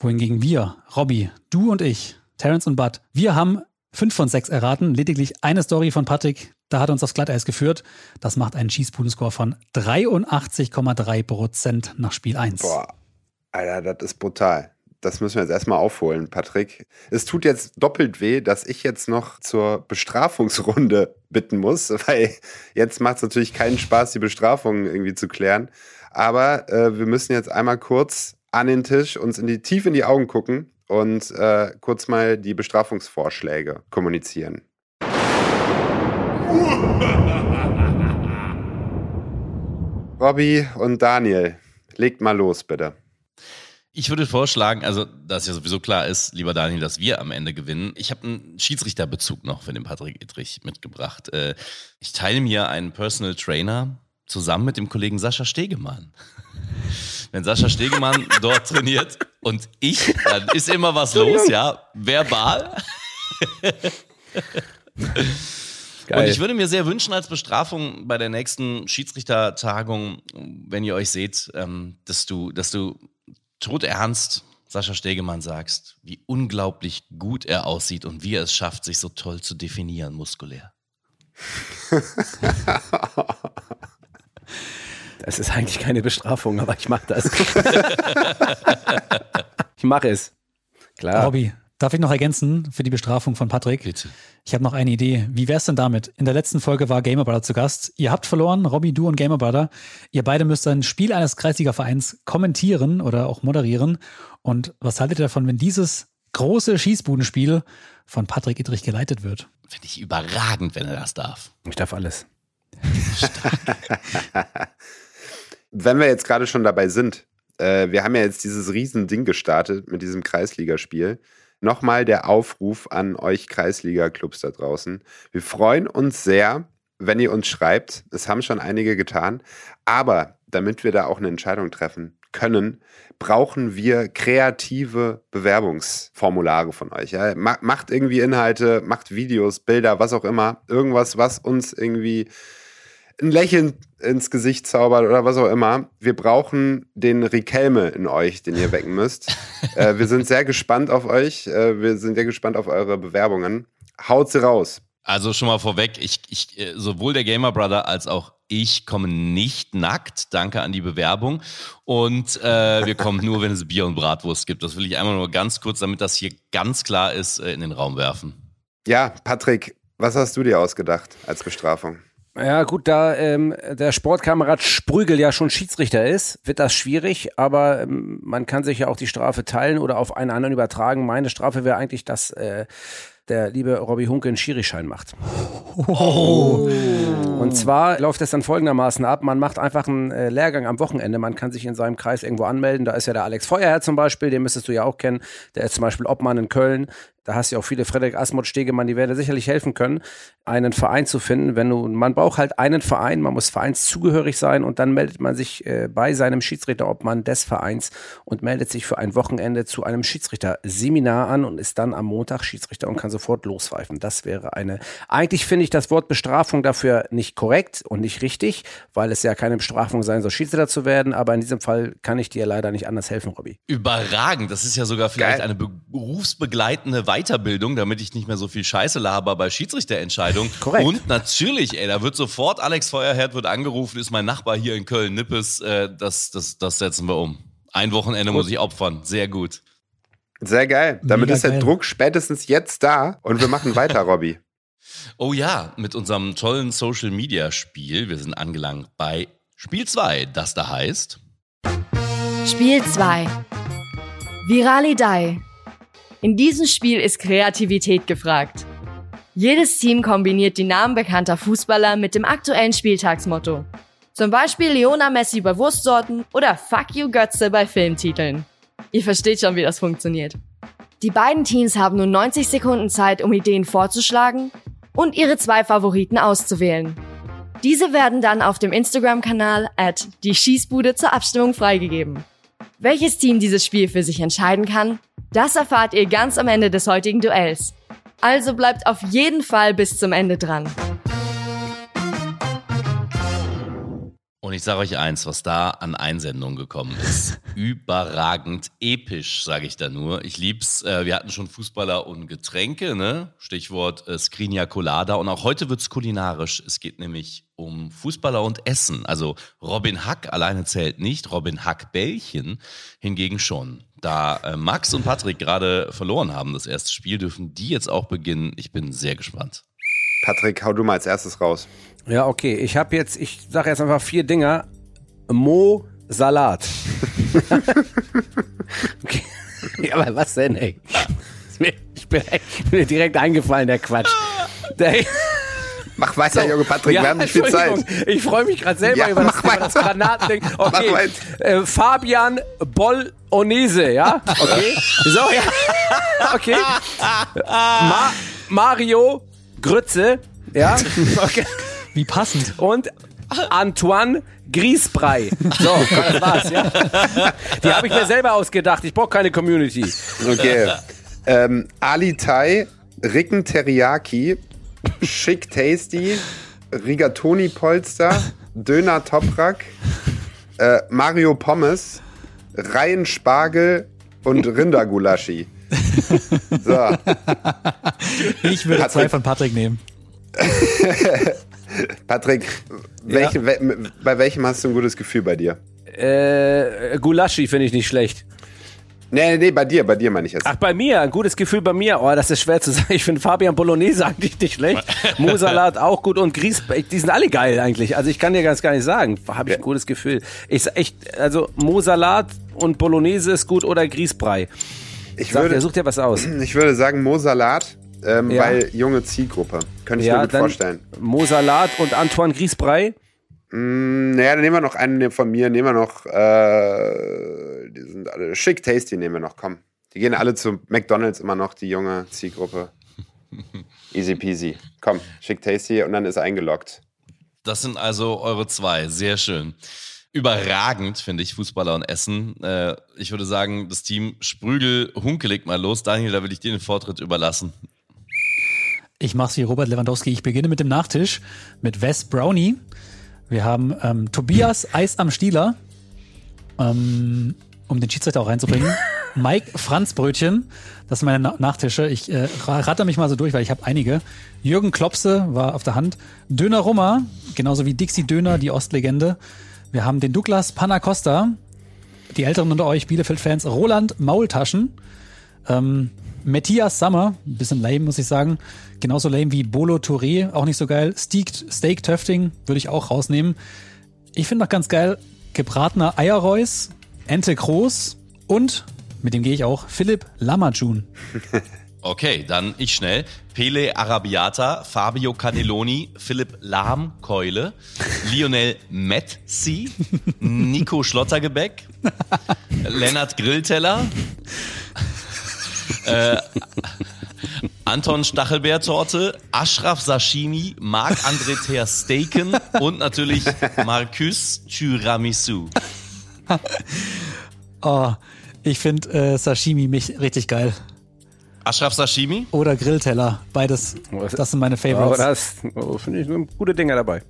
Wohingegen wir, Robby, du und ich, Terence und Bud, wir haben fünf von sechs erraten. Lediglich eine Story von Patrick, da hat uns aufs Glatteis geführt. Das macht einen Schießbudenscore von 83,3 Prozent nach Spiel 1.
Boah, Alter, das ist brutal. Das müssen wir jetzt erstmal aufholen, Patrick. Es tut jetzt doppelt weh, dass ich jetzt noch zur Bestrafungsrunde bitten muss, weil jetzt macht es natürlich keinen Spaß, die Bestrafung irgendwie zu klären. Aber äh, wir müssen jetzt einmal kurz an den Tisch, uns in die, tief in die Augen gucken und äh, kurz mal die Bestrafungsvorschläge kommunizieren. Robby und Daniel, legt mal los, bitte.
Ich würde vorschlagen, also dass ja sowieso klar ist, lieber Daniel, dass wir am Ende gewinnen. Ich habe einen Schiedsrichterbezug noch für den Patrick Ittrich mitgebracht. Äh, Ich teile mir einen Personal Trainer zusammen mit dem Kollegen Sascha Stegemann. Wenn Sascha Stegemann dort trainiert und ich, dann ist immer was los, ja, verbal. Und ich würde mir sehr wünschen als Bestrafung bei der nächsten Schiedsrichtertagung, wenn ihr euch seht, ähm, dass du, dass du todernst Sascha Stegemann sagst, wie unglaublich gut er aussieht und wie er es schafft, sich so toll zu definieren muskulär.
Das ist eigentlich keine Bestrafung, aber ich mache das. ich mache es. Klar.
Robby, darf ich noch ergänzen für die Bestrafung von Patrick?
Bitte.
Ich habe noch eine Idee. Wie wär's denn damit? In der letzten Folge war Gamer Brother zu Gast. Ihr habt verloren, Robby, du und Gamer Brother. Ihr beide müsst ein Spiel eines Kreisliga-Vereins kommentieren oder auch moderieren. Und was haltet ihr davon, wenn dieses große Schießbudenspiel von Patrick Idrich geleitet wird?
Finde ich überragend, wenn er das darf.
Ich darf alles.
Wenn wir jetzt gerade schon dabei sind, äh, wir haben ja jetzt dieses Riesending gestartet mit diesem Kreisligaspiel. Nochmal der Aufruf an euch Kreisliga-Clubs da draußen. Wir freuen uns sehr, wenn ihr uns schreibt. Es haben schon einige getan. Aber damit wir da auch eine Entscheidung treffen können, brauchen wir kreative Bewerbungsformulare von euch. Ja? Ma- Macht irgendwie Inhalte, macht Videos, Bilder, was auch immer. Irgendwas, was uns irgendwie ein Lächeln ins Gesicht zaubert oder was auch immer. Wir brauchen den Rikelme in euch, den ihr wecken müsst. äh, wir sind sehr gespannt auf euch. Äh, wir sind sehr gespannt auf eure Bewerbungen. Haut sie raus.
Also schon mal vorweg, ich, ich, äh, sowohl der Gamer Brother als auch ich kommen nicht nackt. Danke an die Bewerbung. Und äh, wir kommen nur, wenn es Bier und Bratwurst gibt. Das will ich einmal nur ganz kurz, damit das hier ganz klar ist, äh, in den Raum werfen.
Ja, Patrick, was hast du dir ausgedacht als Bestrafung?
Ja, gut, da ähm, der Sportkamerad Sprügel ja schon Schiedsrichter ist, wird das schwierig, aber ähm, man kann sich ja auch die Strafe teilen oder auf einen anderen übertragen. Meine Strafe wäre eigentlich, dass äh, der liebe Robbie Hunke einen Schirischein macht. Oh. Und zwar läuft es dann folgendermaßen ab. Man macht einfach einen äh, Lehrgang am Wochenende. Man kann sich in seinem Kreis irgendwo anmelden. Da ist ja der Alex Feuerherr zum Beispiel, den müsstest du ja auch kennen. Der ist zum Beispiel Obmann in Köln. Da hast du ja auch viele Frederik Asmod, Stegemann, die werden sicherlich helfen können, einen Verein zu finden. Wenn du, man braucht halt einen Verein, man muss vereinszugehörig sein und dann meldet man sich äh, bei seinem Schiedsrichterobmann des Vereins und meldet sich für ein Wochenende zu einem Schiedsrichterseminar an und ist dann am Montag Schiedsrichter und kann sofort lospfeifen. Das wäre eine, eigentlich finde ich das Wort Bestrafung dafür nicht korrekt und nicht richtig, weil es ja keine Bestrafung sein soll, Schiedsrichter zu werden, aber in diesem Fall kann ich dir leider nicht anders helfen, Robby.
Überragend, das ist ja sogar vielleicht Geil. eine berufsbegleitende Weiterbildung Weiterbildung, damit ich nicht mehr so viel Scheiße laber bei Schiedsrichterentscheidungen. Korrekt. Und natürlich, ey, da wird sofort Alex Feuerherd wird angerufen, ist mein Nachbar hier in Köln, Nippes, äh, das, das, das setzen wir um. Ein Wochenende gut. muss ich opfern. Sehr gut.
Sehr geil. Damit Mega ist der geil. Druck spätestens jetzt da und wir machen weiter, Robby.
Oh ja, mit unserem tollen Social Media Spiel. Wir sind angelangt bei Spiel 2, das da heißt.
Spiel 2. Viralidei. In diesem Spiel ist Kreativität gefragt. Jedes Team kombiniert die Namen bekannter Fußballer mit dem aktuellen Spieltagsmotto. Zum Beispiel Leona Messi bei Wurstsorten oder Fuck You Götze bei Filmtiteln. Ihr versteht schon, wie das funktioniert. Die beiden Teams haben nun 90 Sekunden Zeit, um Ideen vorzuschlagen und ihre zwei Favoriten auszuwählen. Diese werden dann auf dem Instagram-Kanal at die Schießbude zur Abstimmung freigegeben. Welches Team dieses Spiel für sich entscheiden kann, das erfahrt ihr ganz am Ende des heutigen Duells. Also bleibt auf jeden Fall bis zum Ende dran.
Und ich sage euch eins, was da an Einsendungen gekommen ist. Überragend episch, sage ich da nur. Ich lieb's. Äh, wir hatten schon Fußballer und Getränke, ne? Stichwort äh, Skrinia Colada. Und auch heute wird's kulinarisch. Es geht nämlich um Fußballer und Essen. Also Robin Hack alleine zählt nicht, Robin Hack Bällchen hingegen schon. Da äh, Max und Patrick gerade verloren haben, das erste Spiel, dürfen die jetzt auch beginnen. Ich bin sehr gespannt.
Patrick, hau du mal als erstes raus.
Ja, okay. Ich habe jetzt, ich sage jetzt einfach vier Dinger. Mo Salat. okay. Ja, aber was denn, ey? Ich bin, ich bin direkt eingefallen, der Quatsch. Der,
Mach weiter, so, Junge Patrick, ja, wir haben nicht viel Zeit.
Ich freue mich gerade selber ja, über, das, über das Granatending. Okay, äh, Fabian Bolognese, ja? Okay. So, ja. Okay. Ma Mario Grütze, ja? Okay.
Wie passend.
Und Antoine Griesbrei. So, das war's, ja? Die habe ich mir selber ausgedacht. Ich brauche keine Community.
Okay. Ähm, Ali Tai, Ricken Teriyaki, Schick Tasty, Rigatoni Polster, Döner Toprak, äh, Mario Pommes, Reihen Spargel und Rindergulaschi.
So. Ich würde Patrick. zwei von Patrick nehmen.
Patrick, welche, ja. bei welchem hast du ein gutes Gefühl bei dir?
Äh, Gulaschi finde ich nicht schlecht.
Nee, nee, bei dir, bei dir meine ich jetzt.
Ach, bei mir, ein gutes Gefühl bei mir. Oh, das ist schwer zu sagen. Ich finde Fabian Bolognese eigentlich nicht schlecht. Mosalat auch gut und Grieß, die sind alle geil eigentlich. Also ich kann dir ganz gar nicht sagen. Habe ich ein gutes Gefühl. Ich echt, also Mosalat und Bolognese ist gut oder Grießbrei. Ich Sag, würde, dir, such dir was aus.
Ich würde sagen Mosalat, ähm, ja. weil junge Zielgruppe. Könnte ich ja, mir gut vorstellen.
Mosalat und Antoine Grießbrei.
Mm, naja, dann nehmen wir noch einen von mir, nehmen wir noch, äh, die sind alle schick tasty, nehmen wir noch, komm. Die gehen alle zu McDonalds immer noch, die junge Zielgruppe. Easy peasy. Komm, schick tasty und dann ist eingeloggt.
Das sind also eure zwei, sehr schön. Überragend, finde ich, Fußballer und Essen. Äh, ich würde sagen, das Team Sprügel, Hunke legt mal los. Daniel, da will ich dir den Vortritt überlassen.
Ich mache es wie Robert Lewandowski. Ich beginne mit dem Nachtisch mit Wes Brownie. Wir haben ähm, Tobias Eis am Stieler, ähm, um den Schiedsrichter auch reinzubringen. Mike Franzbrötchen, das sind meine Na Nachtische. Ich äh, rate mich mal so durch, weil ich habe einige. Jürgen Klopse war auf der Hand. Döner Rummer, genauso wie Dixie Döner, die Ostlegende. Wir haben den Douglas Panacosta, die Älteren unter euch, Bielefeld-Fans, Roland Maultaschen. Ähm, Matthias Summer, ein bisschen lame, muss ich sagen. Genauso lame wie Bolo Touré, auch nicht so geil. Steak, Steak Töfting würde ich auch rausnehmen. Ich finde noch ganz geil, gebratener Eierreus, Ente Groß und, mit dem gehe ich auch, Philipp Lamajun.
Okay, dann ich schnell. Pele Arabiata, Fabio Cannelloni, Philipp Lahmkeule, Lionel Metzi, Nico Schlottergebäck, Lennart Grillteller, äh, Anton Stachelbeertorte, Ashraf Sashimi, Marc-André Ter Steken und natürlich Marcus Tiramisu.
Oh, ich finde äh, Sashimi mich richtig geil.
Ashraf Sashimi?
Oder Grillteller. Beides. Das sind meine
Oh,
Favorites.
das oh, finde ich gute Dinge dabei.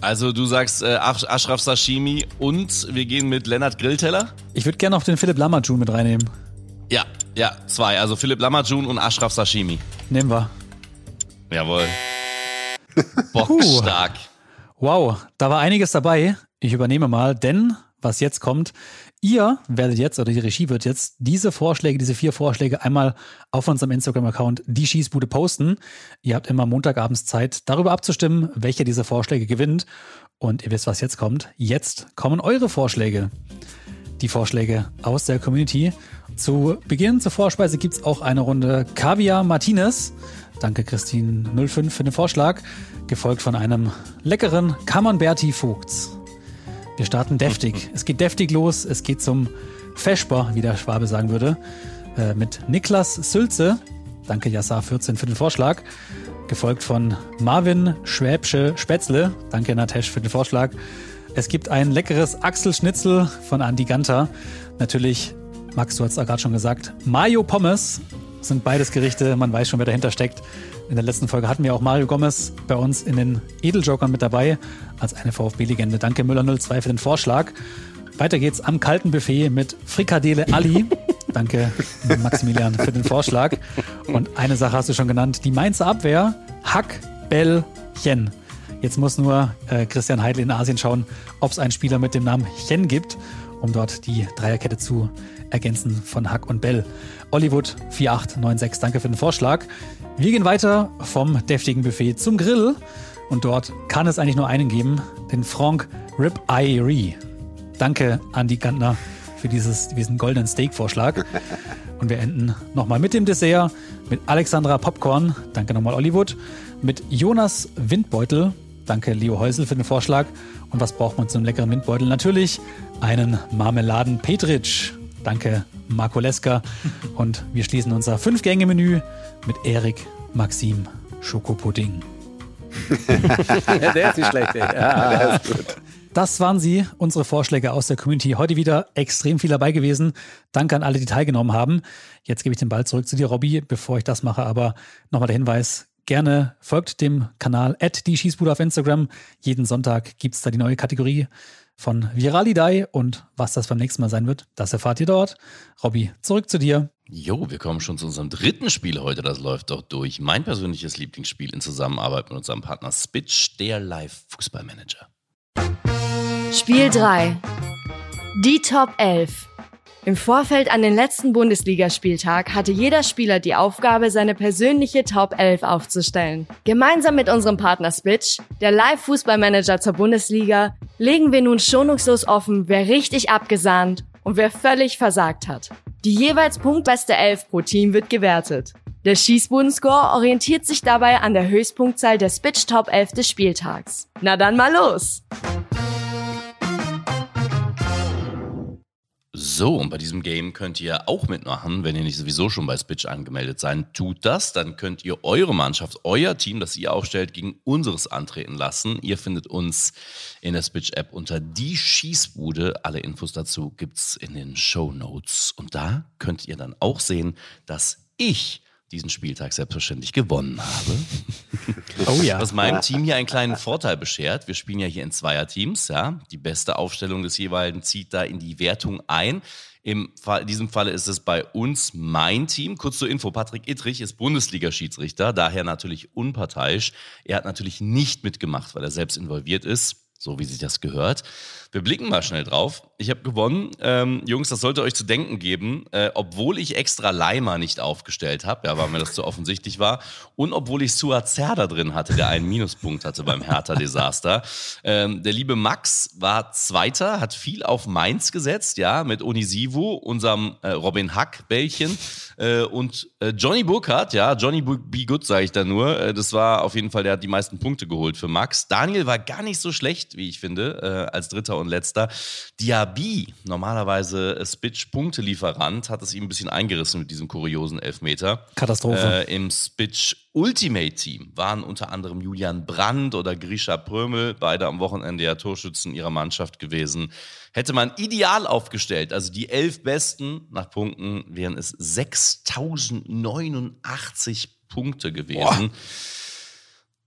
Also du sagst äh, Ash- Ashraf Sashimi und wir gehen mit Lennart Grillteller?
Ich würde gerne noch den Philipp Lamajun mit reinnehmen.
Ja, ja, zwei. Also Philipp Lamajun und Ashraf Sashimi.
Nehmen wir.
Jawohl. Bockstark.
Wow, da war einiges dabei. Ich übernehme mal, denn was jetzt kommt, ihr werdet jetzt oder die Regie wird jetzt diese Vorschläge, diese vier Vorschläge einmal auf unserem Instagram-Account die Schießbude posten. Ihr habt immer Montagabends Zeit, darüber abzustimmen, welcher dieser Vorschläge gewinnt. Und ihr wisst, was jetzt kommt. Jetzt kommen eure Vorschläge. Die Vorschläge aus der Community. Zu Beginn zur Vorspeise gibt's auch eine Runde Kaviar Martinez. Danke Christine05 für den Vorschlag. Gefolgt von einem leckeren Camemberti Vogts. Wir starten deftig. Es geht deftig los. Es geht zum Feschbar, wie der Schwabe sagen würde, äh, mit Niklas Sülze. Danke Yassar14 für den Vorschlag. Gefolgt von Marvin Schwäbsche Spätzle. Danke Natesh für den Vorschlag. Es gibt ein leckeres Achselschnitzel von Andi Ganter. Natürlich, Max, du hast es gerade schon gesagt, Mayo Pommes sind beides Gerichte. Man weiß schon, wer dahinter steckt. In der letzten Folge hatten wir auch Mario Gomez bei uns in den Edeljokern mit dabei als eine VfB-Legende. Danke Müller02 für den Vorschlag. Weiter geht's am kalten Buffet mit Frikadele Ali. Danke Maximilian für den Vorschlag. Und eine Sache hast du schon genannt, die Mainzer Abwehr, Hack Bell-Chen. Jetzt muss nur äh, Christian Heidel in Asien schauen, ob es einen Spieler mit dem Namen Chen gibt, um dort die Dreierkette zu ergänzen von Hack und Bell. Hollywood 4896, danke für den Vorschlag. Wir gehen weiter vom deftigen Buffet zum Grill. Und dort kann es eigentlich nur einen geben, den Franck Rib Eye Danke, Andy Gantner, für dieses, diesen goldenen Steak-Vorschlag. Und wir enden nochmal mit dem Dessert, mit Alexandra Popcorn. Danke nochmal, Hollywood. Mit Jonas Windbeutel. Danke, Leo Häusel, für den Vorschlag. Und was braucht man zu einem leckeren Windbeutel? Natürlich einen Marmeladen-Petritsch. Danke, Marco Leska. Und wir schließen unser Fünf-Gänge-Menü mit Erik Maxim Schokopudding.
Der ist nicht schlecht, ey. Ja, der ist gut.
Das waren sie, unsere Vorschläge aus der Community. Heute wieder extrem viel dabei gewesen. Danke an alle, die teilgenommen haben. Jetzt gebe ich den Ball zurück zu dir, Robby. Bevor ich das mache, aber nochmal der Hinweis. Gerne folgt dem Kanal at die Schießbude auf Instagram. Jeden Sonntag gibt's da die neue Kategorie von Viralidei und was das beim nächsten Mal sein wird, das erfahrt ihr dort. Robby, zurück zu dir.
Jo, wir kommen schon zu unserem dritten Spiel heute. Das läuft doch durch. Mein persönliches Lieblingsspiel in Zusammenarbeit mit unserem Partner Spitch, der Live-Fußballmanager.
Spiel 3. Die Top 11. Im Vorfeld an den letzten Bundesligaspieltag hatte jeder Spieler die Aufgabe, seine persönliche Top 11 aufzustellen. Gemeinsam mit unserem Partner Spitch, der Live-Fußballmanager zur Bundesliga, legen wir nun schonungslos offen, wer richtig abgesahnt und wer völlig versagt hat. Die jeweils punktbeste 11 pro Team wird gewertet. Der Schießbudenscore orientiert sich dabei an der Höchstpunktzahl der Spitch Top 11 des Spieltags. Na dann mal los!
So, und bei diesem Game könnt ihr auch mitmachen, wenn ihr nicht sowieso schon bei Spitch angemeldet seid. Tut das, dann könnt ihr eure Mannschaft, euer Team, das ihr aufstellt, gegen unseres antreten lassen. Ihr findet uns in der Spitch-App unter die Schießbude. Alle Infos dazu gibt's in den Show Notes. Und da könnt ihr dann auch sehen, dass ich diesen Spieltag selbstverständlich gewonnen habe.
Oh ja.
Was meinem Team hier einen kleinen Vorteil beschert. Wir spielen ja hier in Zweierteams, ja. Die beste Aufstellung des jeweiligen zieht da in die Wertung ein. Im Fall, in diesem Falle ist es bei uns mein Team. Kurz zur Info, Patrick Ittrich ist Bundesliga-Schiedsrichter, daher natürlich unparteiisch. Er hat natürlich nicht mitgemacht, weil er selbst involviert ist, so wie sich das gehört. Wir blicken mal schnell drauf. Ich habe gewonnen. Ähm, Jungs, das sollte euch zu denken geben, äh, obwohl ich extra Leimer nicht aufgestellt habe, ja, weil mir das zu offensichtlich war, und obwohl ich Suat Zerda drin hatte, der einen Minuspunkt hatte beim Hertha-Desaster. Ähm, der liebe Max war Zweiter, hat viel auf Mainz gesetzt, ja, mit Onisivu, unserem äh, Robin Hack-Bällchen äh, und äh, Johnny Burkhardt, ja, Johnny Be Good sage ich da nur. Äh, das war auf jeden Fall, der hat die meisten Punkte geholt für Max. Daniel war gar nicht so schlecht, wie ich finde, äh, als Dritter und Letzter. Diaby, normalerweise Spitch-Punktelieferant, hat es ihm ein bisschen eingerissen mit diesem kuriosen Elfmeter.
Katastrophe.
Äh, Im Spitch Ultimate Team waren unter anderem Julian Brandt oder Grisha Prömel, beide am Wochenende ja Torschützen ihrer Mannschaft gewesen. Hätte man ideal aufgestellt, also die elf Besten nach Punkten, wären es 6089 Punkte gewesen. Boah.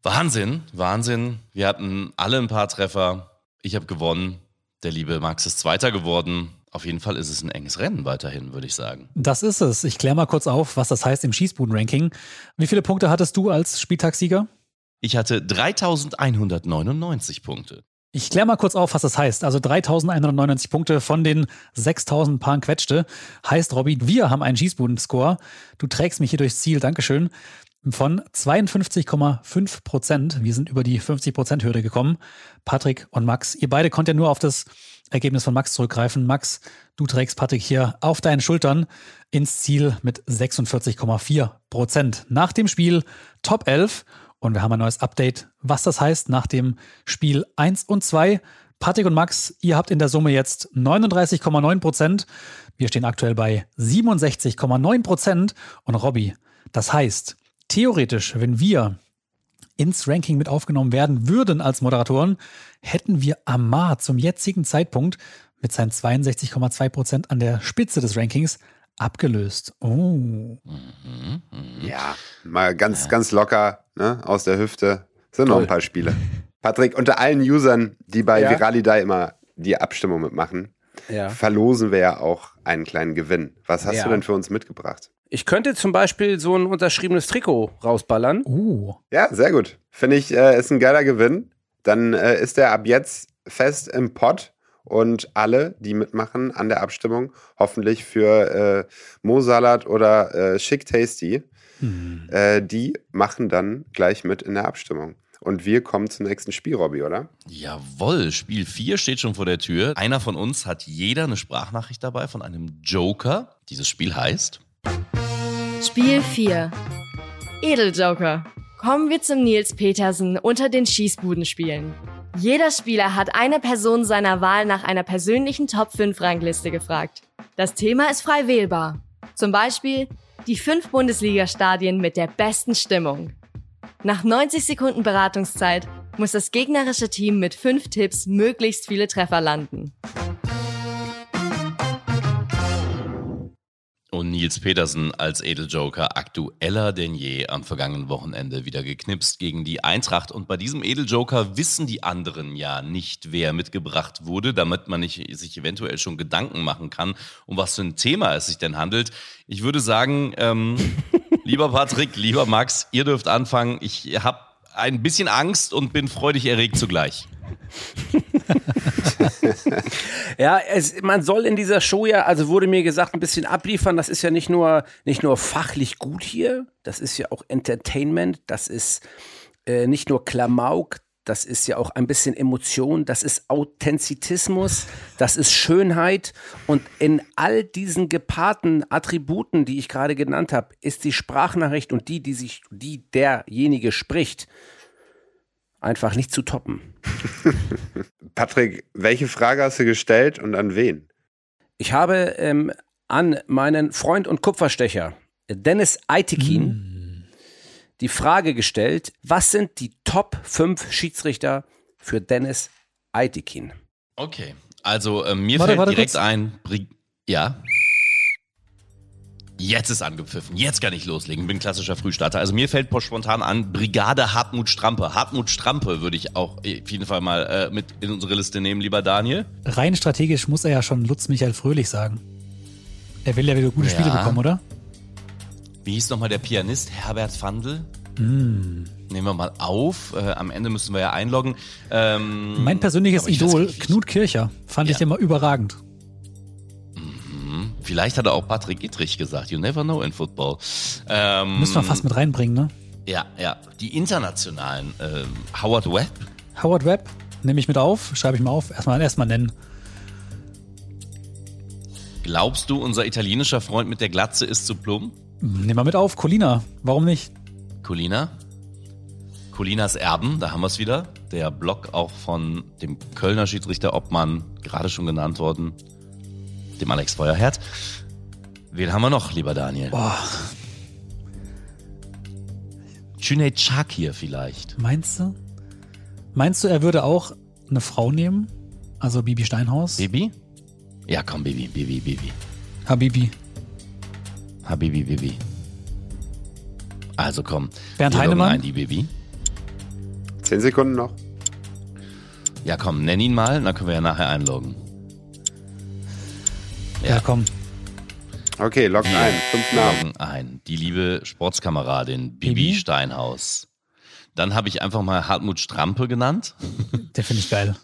Wahnsinn, Wahnsinn. Wir hatten alle ein paar Treffer. Ich habe gewonnen. Der liebe Max ist Zweiter geworden. Auf jeden Fall ist es ein enges Rennen weiterhin, würde ich sagen.
Das ist es. Ich kläre mal kurz auf, was das heißt im Schießbuden-Ranking. Wie viele Punkte hattest du als Spieltagssieger?
Ich hatte 3199 Punkte.
Ich kläre mal kurz auf, was das heißt. Also 3199 Punkte von den 6000 Paaren Quetschte. Heißt, Robby, wir haben einen Schießbuden-Score. Du trägst mich hier durchs Ziel. Dankeschön. Von 52,5 Prozent. Wir sind über die 50 Prozent Hürde gekommen. Patrick und Max. Ihr beide konnt ja nur auf das Ergebnis von Max zurückgreifen. Max, du trägst Patrick hier auf deinen Schultern ins Ziel mit 46,4 Prozent. Nach dem Spiel Top 11 und wir haben ein neues Update, was das heißt nach dem Spiel 1 und 2. Patrick und Max, ihr habt in der Summe jetzt 39,9 Prozent. Wir stehen aktuell bei 67,9 Prozent. Und Robby, das heißt, theoretisch, wenn wir ins Ranking mit aufgenommen werden würden als Moderatoren, hätten wir Amar zum jetzigen Zeitpunkt mit seinen 62,2 Prozent an der Spitze des Rankings abgelöst. Oh.
Mhm, ja, mal ganz, ganz locker ne, aus der Hüfte. Sind Toll. noch ein paar Spiele. Patrick, unter allen Usern, die bei ja. Viralidei immer die Abstimmung mitmachen, ja. verlosen wir ja auch einen kleinen Gewinn. Was hast ja. du denn für uns mitgebracht?
Ich könnte zum Beispiel so ein unterschriebenes Trikot rausballern.
Uh.
Ja, sehr gut. Finde ich, äh, ist ein geiler Gewinn. Dann äh, ist der ab jetzt fest im Pott und alle, die mitmachen an der Abstimmung, hoffentlich für äh, Mo-Salat oder äh, Chic Tasty, mhm. äh, die machen dann gleich mit in der Abstimmung. Und wir kommen zum nächsten Spiel, Robby, oder?
Jawohl, Spiel 4 steht schon vor der Tür. Einer von uns hat jeder eine Sprachnachricht dabei von einem Joker. Dieses Spiel heißt
Spiel 4 Edeljoker. Kommen wir zum Nils Petersen unter den Schießbudenspielen. Jeder Spieler hat eine Person seiner Wahl nach einer persönlichen Top 5 Rangliste gefragt. Das Thema ist frei wählbar. Zum Beispiel die fünf Bundesliga-Stadien mit der besten Stimmung. Nach 90 Sekunden Beratungszeit muss das gegnerische Team mit fünf Tipps möglichst viele Treffer landen.
Und Nils Petersen als Edeljoker aktueller denn je am vergangenen Wochenende wieder geknipst gegen die Eintracht. Und bei diesem Edeljoker wissen die anderen ja nicht, wer mitgebracht wurde, damit man nicht, sich eventuell schon Gedanken machen kann, um was für ein Thema es sich denn handelt. Ich würde sagen, ähm, lieber Patrick, lieber Max, ihr dürft anfangen. Ich habe ein bisschen Angst und bin freudig erregt zugleich.
ja, es, man soll in dieser Show ja, also wurde mir gesagt, ein bisschen abliefern. Das ist ja nicht nur, nicht nur fachlich gut hier, das ist ja auch Entertainment, das ist äh, nicht nur Klamauk, das ist ja auch ein bisschen Emotion, das ist Authentizitismus, das ist Schönheit. Und in all diesen gepaarten Attributen, die ich gerade genannt habe, ist die Sprachnachricht und die, die sich, die derjenige spricht, einfach nicht zu toppen.
Patrick, welche Frage hast du gestellt und an wen?
Ich habe ähm, an meinen Freund und Kupferstecher Dennis Eitekin mm. die Frage gestellt, was sind die Top 5 Schiedsrichter für Dennis Eitekin?
Okay, also äh, mir warte, fällt warte, direkt kurz. ein, Bri ja. Jetzt ist angepfiffen. Jetzt kann ich loslegen. Bin klassischer Frühstarter. Also mir fällt spontan an Brigade Hartmut Strampe. Hartmut Strampe würde ich auch auf jeden Fall mal äh, mit in unsere Liste nehmen, lieber Daniel.
Rein strategisch muss er ja schon Lutz Michael Fröhlich sagen. Er will ja wieder gute ja. Spiele bekommen, oder?
Wie hieß nochmal der Pianist? Herbert Fandl? Nehmen wir mal auf. Äh, am Ende müssen wir ja einloggen. Ähm,
Mein persönliches
ich
Idol, Knut Kircher, fand ich
Ja.
immer überragend.
Vielleicht hat er auch Patrick Ittrich gesagt. You never know in football. Ähm,
Müssen wir fast mit reinbringen, ne?
Ja, ja. Die internationalen. Ähm, Howard Webb.
Howard Webb, nehme ich mit auf, schreibe ich mal auf. Erstmal erstmal nennen.
Glaubst du, unser italienischer Freund mit der Glatze ist zu plump?
Nehmen wir mit auf. Colina, warum nicht?
Colina. Colinas Erben, da haben wir es wieder. Der Blog auch von dem Kölner Schiedsrichter Obmann, gerade schon genannt worden, dem Alex Feuerherd. Wen haben wir noch, lieber Daniel?
Boah,
Cüneyt Çakir vielleicht.
meinst du? Meinst du, er würde auch eine Frau nehmen? Also Bibi Steinhaus?
Bibi? Ja, komm, Bibi, Bibi, Bibi.
Habibi.
Habibi, Bibi. Also komm.
Bernd Heinemann?
Ein, die Bibi.
Zehn Sekunden noch.
Ja, komm, nenn ihn mal, dann können wir ja nachher einloggen.
Ja, komm.
Okay, loggt ein. Fünf Namen.
loggen ein. Die liebe Sportskameradin Bibi,
Bibi?
Steinhaus. Dann habe ich einfach mal Hartmut Strampe genannt.
Der finde ich geil.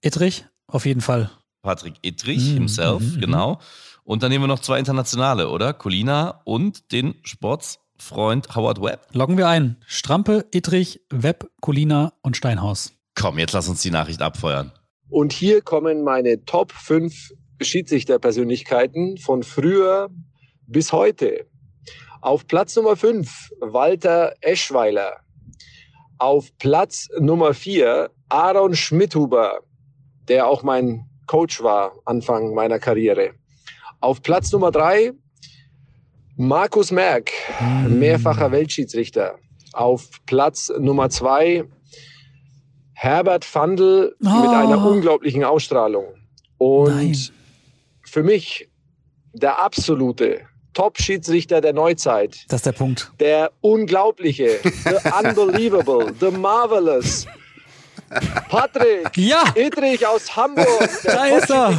Ittrich, auf jeden Fall.
Patrick Ittrich
Mhm,
himself,
mhm.
genau. Und dann nehmen wir noch zwei internationale, oder? Colina und den Sportsfreund Howard Webb.
Loggen wir ein. Strampe, Ittrich, Webb, Colina und Steinhaus.
Komm, jetzt lass uns die Nachricht abfeuern.
Und hier kommen meine Top 5 Schiedsrichterpersönlichkeiten von früher bis heute. Auf Platz Nummer 5 Walter Eschweiler. Auf Platz Nummer 4 Aaron Schmidhuber, der auch mein Coach war Anfang meiner Karriere. Auf Platz Nummer 3 Markus Merck, mehrfacher Weltschiedsrichter. Auf Platz Nummer 2 Herbert Fandl mit
Oh.
einer unglaublichen Ausstrahlung. Und
Nein.
Für mich der absolute Top-Schiedsrichter der Neuzeit.
Das ist der Punkt.
Der unglaubliche, the unbelievable, the marvelous. Patrick
Ja,
Idrich aus Hamburg. Der
Da ist er.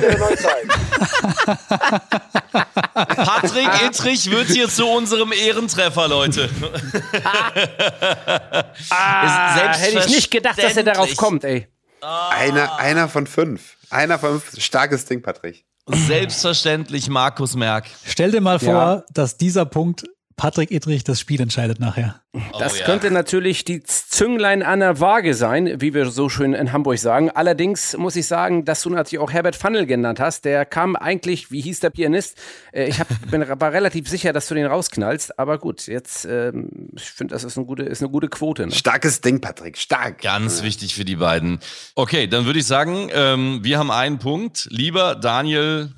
Patrick Ittrich wird hier zu unserem Ehrentreffer, Leute.
Ah, hätte ich nicht gedacht, dass er darauf kommt, ey.
Einer, einer von fünf. Einer von fünf. Starkes Ding, Patrick.
Selbstverständlich Markus Merck.
stell dir mal vor,
Ja.
dass dieser Punkt Patrick Ittrich das Spiel entscheidet nachher.
Das
Oh ja.
könnte natürlich die Zünglein an der Waage sein, wie wir so schön in Hamburg sagen. Allerdings muss ich sagen, dass du natürlich auch Herbert Funnel genannt hast. Der kam eigentlich, wie hieß der Pianist? Äh, Ich hab, bin, war relativ sicher, dass du den rausknallst. Aber gut, jetzt, ähm, ich finde, das ist eine gute, ist eine gute Quote. Ne?
Starkes Ding, Patrick. Stark.
Ganz wichtig für die beiden. Okay, dann würde ich sagen, ähm, wir haben einen Punkt. Lieber Daniel,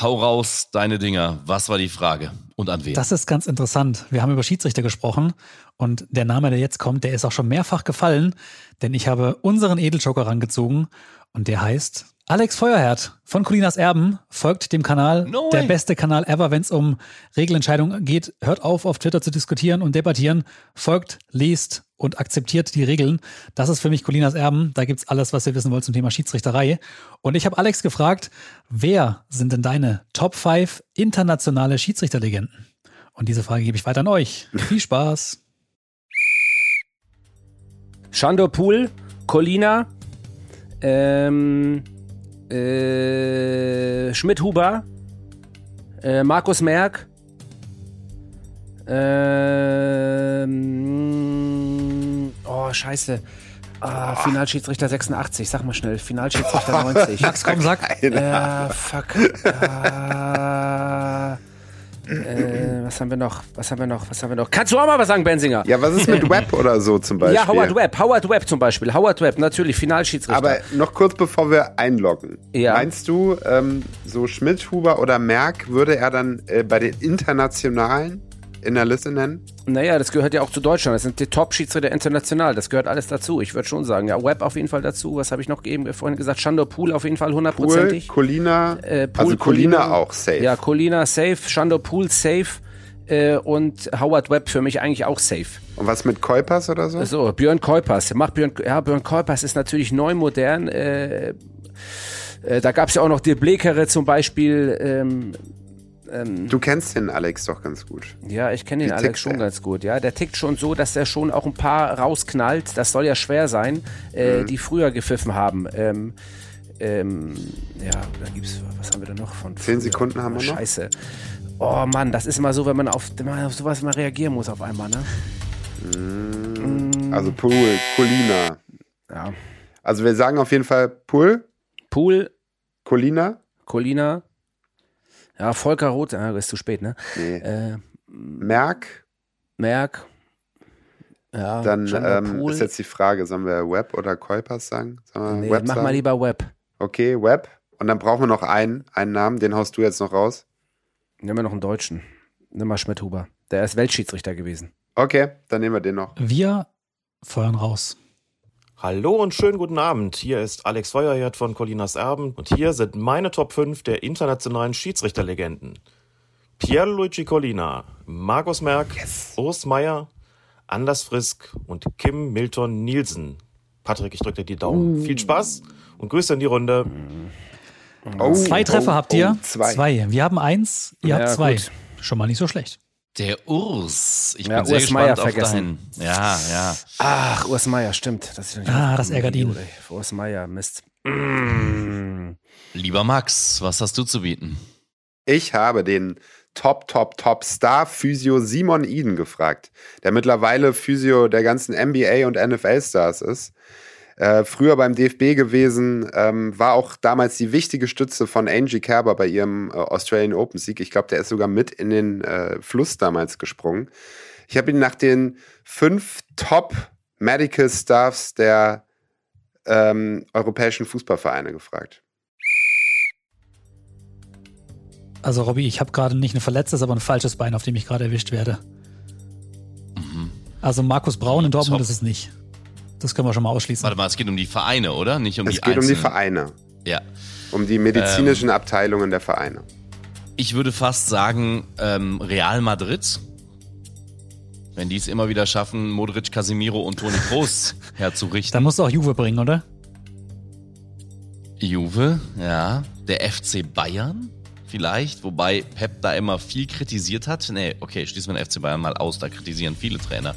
hau raus deine Dinger. Was war die Frage? Und an wen?
Das ist ganz interessant. Wir haben über Schiedsrichter gesprochen und der Name, der jetzt kommt, der ist auch schon mehrfach gefallen, denn ich habe unseren Edeljoker rangezogen und der heißt Alex Feuerherd von Colinas Erben, folgt dem Kanal,
No
der beste Kanal ever, wenn es um Regelentscheidungen geht. Hört auf, auf Twitter zu diskutieren und debattieren, folgt, liest und akzeptiert die Regeln. Das ist für mich Colinas Erben. Da gibt's alles, was ihr wissen wollt zum Thema Schiedsrichterei. Und ich habe Alex gefragt, wer sind denn deine Top 5 internationale Schiedsrichterlegenden? Und diese Frage gebe ich weiter an euch. Viel Spaß.
Shandor Pool, Colina, ähm, äh, Schmidt-Huber, äh, Markus Merck, ähm, oh, scheiße. Ah, Finalschiedsrichter 86, sag mal schnell. Finalschiedsrichter 90.
Max, komm, sag.
Äh, fuck. Äh, äh, was haben wir noch? Was haben wir noch? Was haben wir noch? Kannst du auch mal was sagen, Benzinger?
Ja, was ist mit Web oder so zum Beispiel?
Ja, Howard Webb. Howard Webb zum Beispiel. Howard Webb, natürlich, Finalschiedsrichter.
Aber noch kurz bevor wir einloggen.
Ja.
Meinst du, ähm, so Schmidt, Huber oder Merck würde er dann äh, bei den internationalen in der Liste nennen?
Naja, das gehört ja auch zu Deutschland. Das sind die Top-Schiedsrichter international. Das gehört alles dazu. Ich würde schon sagen. Ja, Webb auf jeden Fall dazu. Was habe ich noch eben vorhin gesagt? Shandor Pool auf jeden Fall
Pool,
hundertprozentig.
Colina,
Äh, Pool,
also Colina, auch safe.
Ja, Colina safe, Shandor Pool safe äh, und Howard Webb für mich eigentlich auch safe.
Und was mit Kuipers oder so?
So, Björn Kuipers. Macht Björn, ja, Björn Kuipers ist natürlich neu modern. Äh, äh, da gab es ja auch noch Dirk Blekere zum Beispiel. Ähm, ähm,
Du kennst den Alex doch ganz gut.
ja, ich kenne den
Wie
Alex schon
er?
ganz gut. Ja, der tickt schon so, dass er schon auch ein paar rausknallt. Das soll ja schwer sein, äh,
Mhm.
die früher gepfiffen haben. Ähm, ähm, ja, da gibt's, was haben wir da noch von?
Zehn? Sekunden haben wir noch.
Scheiße. Oh Mann, das ist immer so, wenn man auf, wenn man auf sowas mal reagieren muss auf einmal, ne?
Also Pool, Colina.
Ja.
Also wir sagen auf jeden Fall Pool,
Pool,
Colina.
Colina. Ja, Volker Roth, ja, ist zu spät, ne?
Nee.
Äh,
Merck.
Merck. Ja,
Dann ähm, ist jetzt die Frage, sollen wir Web oder Kuipers sagen? Sollen wir
nee,
Web
mach
sagen?
mal lieber Web.
Okay, Web. Und dann brauchen wir noch einen, einen Namen, den haust du jetzt noch raus.
Nehmen wir noch einen Deutschen. Nimm mal Schmidhuber. Der ist Weltschiedsrichter gewesen.
Okay, dann nehmen wir den noch.
Wir feuern raus.
Hallo und schönen guten Abend. Hier ist Alex Feuerherd von Colinas Erben und hier sind meine Top 5 der internationalen Schiedsrichterlegenden. Pierluigi Collina, Markus Merck, Urs Meier, Anders Frisk und Kim Milton Nielsen. Patrick, ich drücke dir die Daumen. Viel Spaß und Grüße in die Runde.
Oh,
Zwei Treffer
oh,
habt ihr.
oh, zwei.
Wir haben eins, ihr habt
Ja,
zwei.
gut.
Schon mal nicht so schlecht.
Der Urs. Ich
Ja,
bin sehr
Urs Meier
gespannt auf
vergessen.
deinen. Ja, ja.
Ach, Urs Meier, stimmt. Das ist ja nicht
Ah, das ärgert ihn.
Urs Meier, Mist. Mm.
Lieber Max, was hast du zu bieten?
Ich habe den Top, Top, Top Star Physio Simon Eden gefragt, der mittlerweile Physio der ganzen NBA und NFL Stars ist. Äh, früher beim DFB gewesen, ähm, war auch damals die wichtige Stütze von Angie Kerber bei ihrem äh, Australian Open Sieg. Ich glaube, der ist sogar mit in den äh, Fluss damals gesprungen. Ich habe ihn nach den fünf Top Medical Staffs der ähm, europäischen Fußballvereine gefragt.
Also Robby, ich habe gerade nicht ein verletztes, aber ein falsches Bein, auf dem ich gerade erwischt werde. Also Markus Braun in Dortmund
Top.
ist es nicht. Das können wir schon mal ausschließen.
Warte mal, es geht um die Vereine, oder? Nicht um
es
die
geht um die
einzelnen.
Vereine,
Ja.
um die medizinischen Abteilungen der Vereine.
Ich würde fast sagen, ähm, Real Madrid. Wenn die es immer wieder schaffen, Modric, Casemiro und Toni Kroos herzurichten.
Dann musst du auch Juve bringen, oder?
Juve, ja. Der FC Bayern vielleicht, wobei Pep da immer viel kritisiert hat. Nee, okay, schließen wir den FC Bayern mal aus, da kritisieren viele Trainer.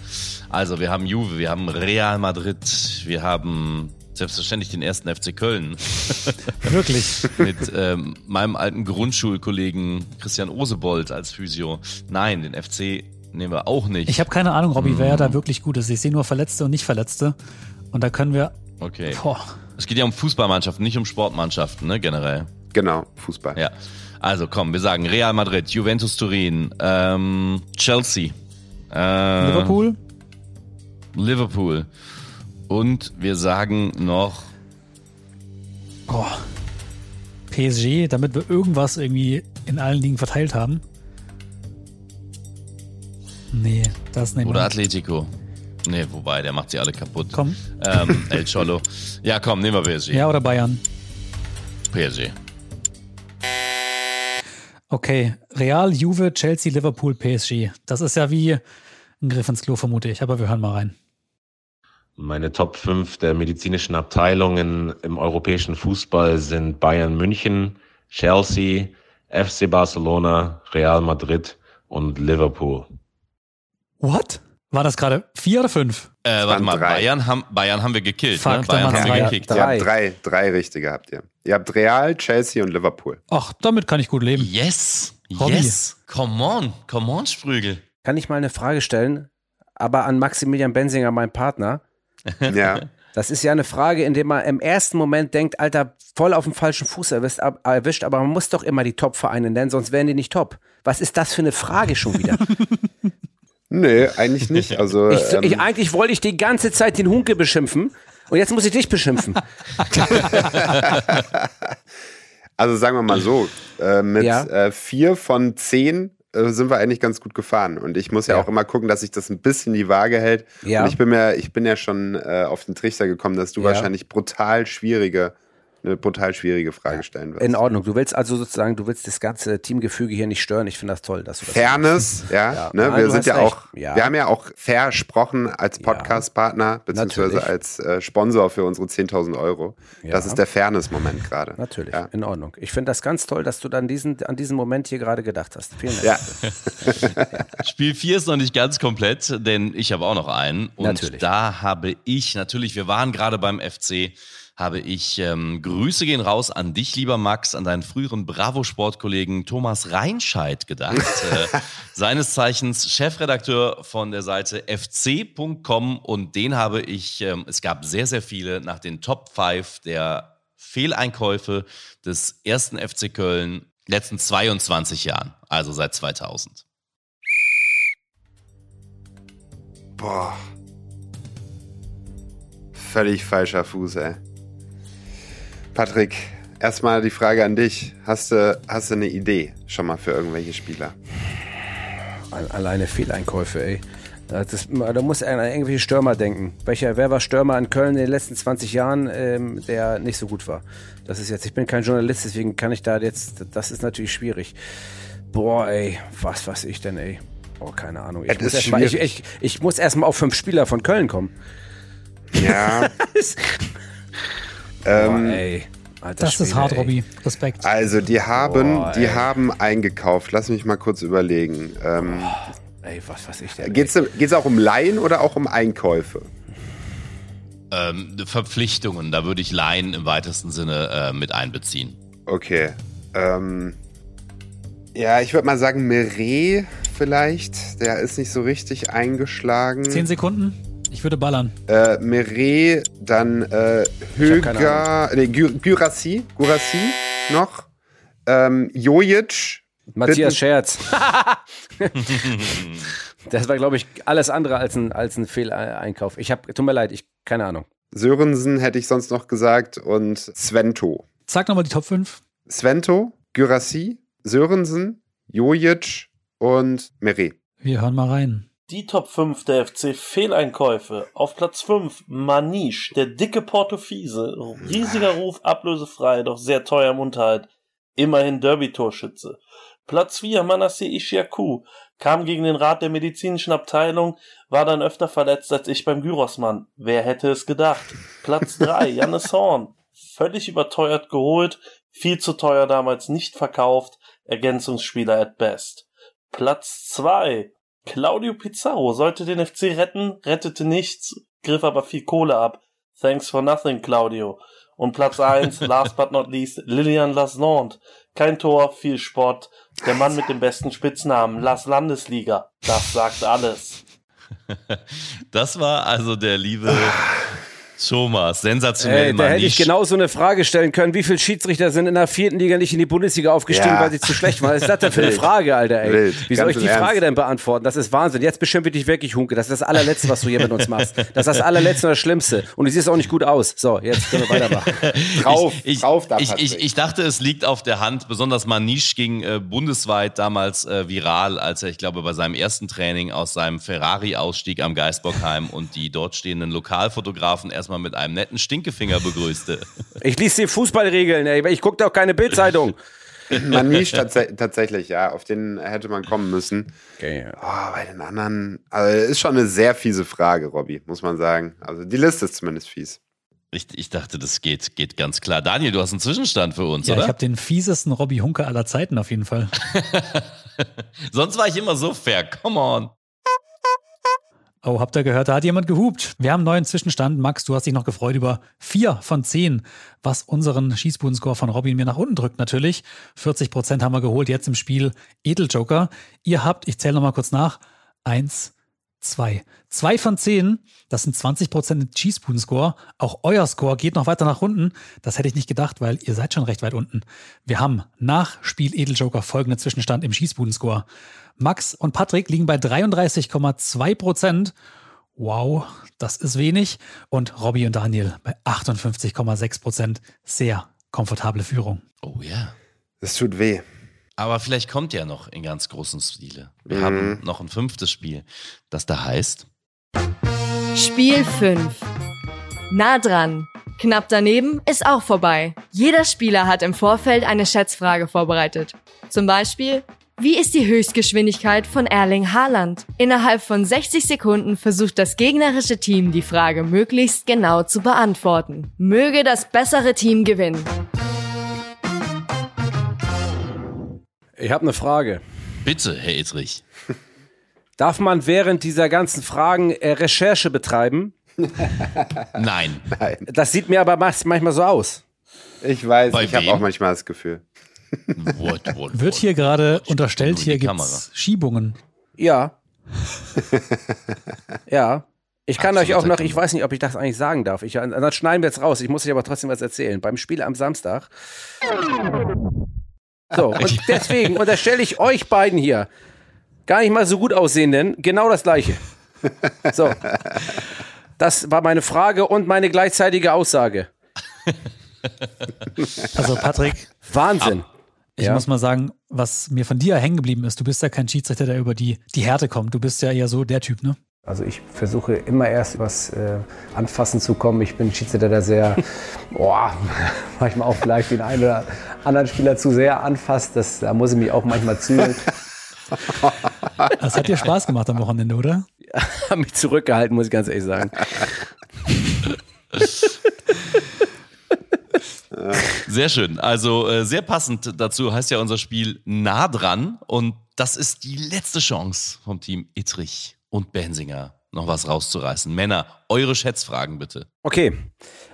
Also wir haben Juve, wir haben Real Madrid, wir haben selbstverständlich den ersten FC Köln
Wirklich.
mit ähm, meinem alten Grundschulkollegen Christian Osebold als Physio. Nein, den FC nehmen wir auch nicht.
Ich habe keine Ahnung, Robby, wer da wirklich gut ist. Ich sehe nur Verletzte und nicht Verletzte. Und da können wir.
okay.
Boah.
Es geht ja um Fußballmannschaften, nicht um Sportmannschaften, ne, generell.
Genau, Fußball.
Ja. Also komm, wir sagen Real Madrid, Juventus Turin, ähm, Chelsea, äh,
Liverpool?
Liverpool. Und wir sagen noch
Boah. PSG, damit wir irgendwas irgendwie in allen Ligen verteilt haben. Nee, das nehmen
oder
wir.
Atletico. Nee, wobei, der macht sie alle kaputt.
Komm.
Ähm, El Cholo. Ja, komm, nehmen wir PSG.
Ja, oder Bayern.
PSG.
Okay, Real, Juve, Chelsea, Liverpool, PSG. Das ist ja wie ein Griff ins Klo, vermute ich. Aber wir hören mal rein.
Meine Top 5 der medizinischen Abteilungen im europäischen Fußball sind Bayern München, Chelsea, FC Barcelona, Real Madrid und Liverpool.
What? War das gerade vier oder fünf?
Äh, warte mal,
drei.
Bayern haben, Bayern haben wir gekillt,
Fuck,
ne? Bayern haben wir
drei.
gekickt.
Ihr
Drei.
habt drei, drei richtige habt ihr. Ihr habt Real, Chelsea und Liverpool.
Ach, damit kann ich gut leben.
Yes,
Robby.
yes. Come on, come on, Sprügel.
Kann ich mal eine Frage stellen? Aber an Maximilian Bensinger, mein Partner.
Ja.
Das ist ja eine Frage, in der man im ersten Moment denkt, Alter, voll auf dem falschen Fuß erwischt, aber man muss doch immer die Top-Vereine nennen, sonst wären die nicht top. Was ist das für eine Frage schon wieder?
Nö, eigentlich nicht. Also
Ich,
ähm,
ich, eigentlich wollte ich die ganze Zeit den Hunke beschimpfen und jetzt muss ich dich beschimpfen.
Also sagen wir mal so, äh, mit
Ja.
äh, vier von zehn äh, sind wir eigentlich ganz gut gefahren. Und ich muss ja,
Ja.
auch immer gucken, dass sich das ein bisschen die Waage hält.
Ja.
Und ich bin mir, ich bin ja schon äh, auf den Trichter gekommen, dass du
Ja.
wahrscheinlich brutal schwierige eine brutal schwierige Frage stellen wirst.
In Ordnung. Du willst also sozusagen, du willst das ganze Teamgefüge hier nicht stören. Ich finde das toll, dass du das
Fairness, ja.
Ja.
Ne,
Nein,
wir sind
hast
ja
recht.
auch,
Ja.
wir haben ja auch versprochen als Podcast-Partner, beziehungsweise
Natürlich.
als äh, Sponsor für unsere 10.000 Euro. Das ist der Fairness-Moment gerade.
Natürlich,
Ja.
in Ordnung. Ich finde das ganz toll, dass du dann diesen, an diesen Moment hier gerade gedacht hast. Vielen Dank.
Ja.
Spiel 4 ist noch nicht ganz komplett, denn ich habe auch noch einen. Und
Natürlich.
da habe ich, natürlich, wir waren gerade beim FC, habe ich ähm, Grüße gehen raus an dich, lieber Max, an deinen früheren Bravo-Sportkollegen Thomas Reinscheid gedacht. äh, seines Zeichens Chefredakteur von der Seite fc.com und den habe ich, ähm, es gab sehr, sehr viele nach den Top 5 der Fehleinkäufe des ersten FC Köln letzten 22 Jahren, also seit 2000.
Boah. Völlig falscher Fuß, ey. Patrick, erstmal die Frage an dich. Hast du, hast du eine Idee schon mal für irgendwelche Spieler?
Al- Alleine Fehleinkäufe, ey. Das da muss einer an irgendwelche Stürmer denken. Welcher, wer war Stürmer in Köln in den letzten 20 Jahren, ähm, der nicht so gut war? Das ist jetzt, ich bin kein Journalist, deswegen kann ich da jetzt, das ist natürlich schwierig. Boah, ey, was weiß ich denn, ey? Oh, keine Ahnung. Ich muss
ist
erst mal, ich, ich, ich muss erstmal auf fünf Spieler von Köln kommen.
Ja.
Boah,
ähm,
ey. Alter
Das ist
Schwede,
hart,
ey.
Robby. Respekt.
also, die haben,
Boah,
die haben eingekauft. Lass mich mal kurz überlegen. Ähm,
Ey, was weiß ich denn?
geht's, geht's auch um Laien oder auch um Einkäufe?
Ähm, Verpflichtungen, da würde ich Laien im weitesten Sinne äh, mit einbeziehen.
Okay. Ähm, ja, ich würde mal sagen, Meret vielleicht. Der ist nicht so richtig eingeschlagen.
Zehn Sekunden. Ich würde ballern.
Äh, Meret, dann äh, Höger, nee, Gy- Gyrassi, Gyrassi noch. Ähm, Jojic.
Matthias
Bitten-
Scherz. das war, glaube ich, alles andere als ein, als ein Fehleinkauf. Ich habe, tut mir leid, ich, keine Ahnung.
Sörensen hätte ich sonst noch gesagt und Svento.
Sag nochmal die Top 5.
Svento, Gyrassi, Sörensen, Jojic und Meret.
Wir hören mal rein.
Die Top 5 der FC Fehleinkäufe. Auf Platz 5 Maniche, der dicke Portofiese. Riesiger Ruf, ablösefrei, doch sehr teuer im Unterhalt. Immerhin Derby-Torschütze. Platz 4 Manasseh Ishiaku. Kam gegen den Rat der medizinischen Abteilung, war dann öfter verletzt als ich beim Gyrosmann. Wer hätte es gedacht? Platz 3 Jannis Horn. Völlig überteuert geholt, viel zu teuer damals nicht verkauft, Ergänzungsspieler at best. Platz 2 Claudio Pizarro sollte den FC retten, rettete nichts, griff aber viel Kohle ab. Thanks for nothing, Claudio. Und Platz 1, last but not least, Lilian Lasnant. Kein Tor, viel Sport. Der Mann mit dem besten Spitznamen, Las Landesliga. Das sagt alles.
Das war also der liebe Thomas. Sensationell,
Ey, da hätte ich genau so eine Frage stellen können. Wie viele Schiedsrichter sind in der vierten Liga nicht in die Bundesliga aufgestiegen,
Ja.
weil sie zu schlecht waren? Was ist das denn für eine. Frage, Alter, ey?
Wild.
Wie soll
Ganz
ich die Frage denn beantworten? Das ist Wahnsinn. Jetzt beschimpfe ich dich wirklich, Hunke. Das ist das allerletzte, was du hier mit uns machst. Das ist das allerletzte und das Schlimmste. Und du siehst auch nicht gut aus. So, jetzt können wir weitermachen.
Drauf,
ich,
drauf da,
ich, ich, ich dachte, es liegt auf der Hand. Besonders Maniche ging äh, bundesweit damals äh, viral, als er, ich glaube, bei seinem ersten Training aus seinem Ferrari ausstieg am Geisbockheim und die dort stehenden Lokalfotografen erstmal mit einem netten Stinkefinger begrüßte.
Ich lese die Fußballregeln, ey. Ich gucke doch keine Bildzeitung.
Maniche tats tatsächlich, ja. Auf den hätte man kommen müssen.
Okay, ja.
Oh, bei den anderen. Also, ist schon eine sehr fiese Frage, Robby, muss man sagen. Also, die Liste ist zumindest fies.
Ich, ich dachte, das geht, geht ganz klar. Daniel, du hast einen Zwischenstand für uns,
Ja, ich
oder?
habe den fiesesten Robby Hunke aller Zeiten auf jeden Fall.
Sonst war ich immer so fair. Come on.
Oh, habt ihr gehört, da hat jemand gehupt. Wir haben einen neuen Zwischenstand. Max, du hast dich noch gefreut über vier von zehn, was unseren Schießbudenscore von Robin mir nach unten drückt natürlich. 40 Prozent haben wir geholt jetzt im Spiel Edeljoker. Ihr habt, ich zähle nochmal kurz nach, eins, zwei. Zwei von zehn, das sind 20 Prozent Schießbudenscore. Auch euer Score geht noch weiter nach unten. Das hätte ich nicht gedacht, weil ihr seid schon recht weit unten. Wir haben nach Spiel Edeljoker folgenden Zwischenstand im Schießbudenscore. Max und Patrick liegen bei 33,2 Prozent. Wow, das ist wenig. Und Robby und Daniel bei 58,6 Prozent. Sehr komfortable Führung.
Oh ja.
Das tut weh.
Aber vielleicht kommt ja noch in ganz großem Stile. Wir
Mhm.
haben noch ein fünftes Spiel, das da heißt.
Spiel 5. Nah dran. Knapp daneben ist auch vorbei. Jeder Spieler hat im Vorfeld eine Schätzfrage vorbereitet. Zum Beispiel, wie ist die Höchstgeschwindigkeit von Erling Haaland? Innerhalb von 60 Sekunden versucht das gegnerische Team die Frage möglichst genau zu beantworten. Möge das bessere Team gewinnen.
Ich habe eine Frage.
Bitte, Herr Ittrich.
Darf man während dieser ganzen Fragen äh, Recherche betreiben?
Nein.
Nein.
Das sieht mir aber manchmal so aus.
Ich weiß,
Bei
ich habe auch manchmal das Gefühl.
What, what,
Wird
what?
hier gerade unterstellt, hier
die
gibt's Schiebungen.
Ja. ja. Ich kann euch auch noch, ich weiß nicht, ob ich das eigentlich sagen darf. Ich, dann schneiden wir jetzt raus. Ich muss euch aber trotzdem was erzählen. Beim Spiel am Samstag. So, und deswegen unterstelle ich euch beiden hier, gar nicht mal so gut aussehenden, genau das Gleiche. So. Das war meine Frage und meine gleichzeitige Aussage.
Also Patrick,
Wahnsinn.
Ich
Ja.
muss mal sagen, was mir von dir hängen geblieben ist, du bist ja kein Schiedsrichter, der über die, die Härte kommt. Du bist ja eher so der Typ, ne?
Also ich versuche immer erst übers äh, Anfassen zu kommen. Ich bin ein Schiedsrichter, der sehr, boah, manchmal auch vielleicht den einen oder anderen Spieler zu sehr anfasst. Das, da muss ich mich auch manchmal zügeln.
Das hat dir Spaß gemacht am Wochenende, oder?
Hab mich zurückgehalten, muss ich ganz ehrlich sagen.
Sehr schön. Also äh, sehr passend dazu heißt ja unser Spiel nah dran. Und das ist die letzte Chance vom Team Ittrich und Bensinger, noch was rauszureißen. Männer, eure Schätzfragen bitte.
Okay,